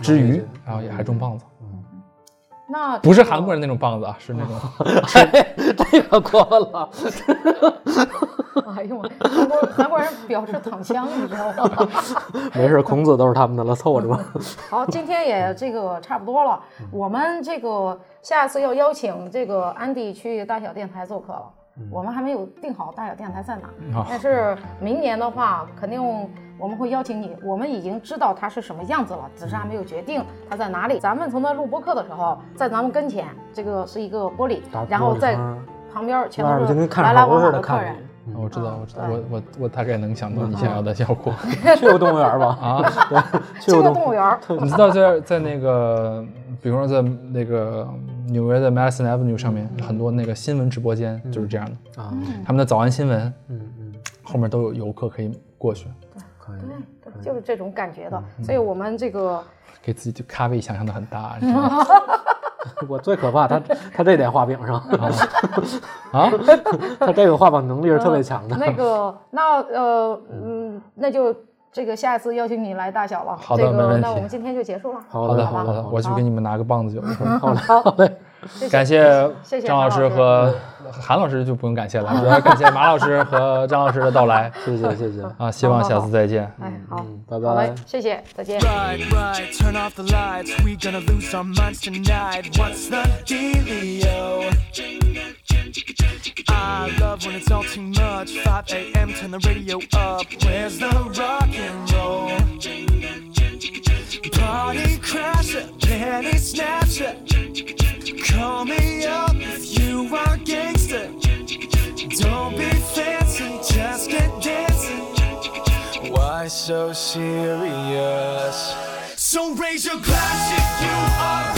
C: 之余，然后也还种棒子，
A: 那
C: 不是韩国人那种棒子啊，是那种 *laughs*
B: 这个过分了。
A: 哎呦，韩国韩国人表示躺枪，你知道吗？
B: 没事，孔子都是他们的了，凑合着吧。*laughs*
A: 好，今天也这个差不多了，我们这个下次要邀请这个安迪去大小电台做客了。我们还没有定好大小电台在哪，但是明年的话，肯定我们会邀请你。我们已经知道它是什么样子了，只是还没有决定它在哪里。咱们从那录播课的时候，在咱们跟前，这个是一个玻璃，然后在旁边全都是来来往往的客人。
C: 我知道，我知道，我我我大概能想到你想要的效果 *laughs*
B: 去过动物园吧？*laughs*
C: 啊！
B: 去过动
A: 物园，
C: 你知道在在那个，比如说在那个纽约的 Madison Avenue 上面，很多那个新闻直播间就是这样的，
B: 啊，
C: 他们的早安新闻
B: 嗯嗯，
C: 后面都有游客可以过去，
B: 可以。
A: 对，对就是这种感觉的。所以我们这个
C: 给自己的咖位想象的很大，你知道吗？
B: 我最可怕，他他这点画饼上，*laughs*
C: 啊，*laughs*
B: 他这个画饼能力是特别强的。
A: 那个，那呃，嗯，那就这个下次邀请你来大小了。
C: 好的
A: 这个
C: 没问题
A: 那我们今天就结束了。
C: 好的
B: 好的，
C: 我去给你们拿个棒子酒。一会儿
B: 好嘞，好嘞，
A: 谢谢
C: 感谢张老师和韩老师就不用感谢了，主要感谢马老师和张老师的到来 *laughs*
B: 谢谢谢谢，
C: 啊！希望下次再见。
A: 哎，好，
B: 嗯，拜拜。，
A: 谢谢，再见。
D: I love when it's all too much. 5 a.m. Turn the radio up. Where's the rock and roll? Party crasher, penny snatcher. Call me up if you are gangster. Don't be fancy, just get dancing. Why so serious? So raise your glass if you are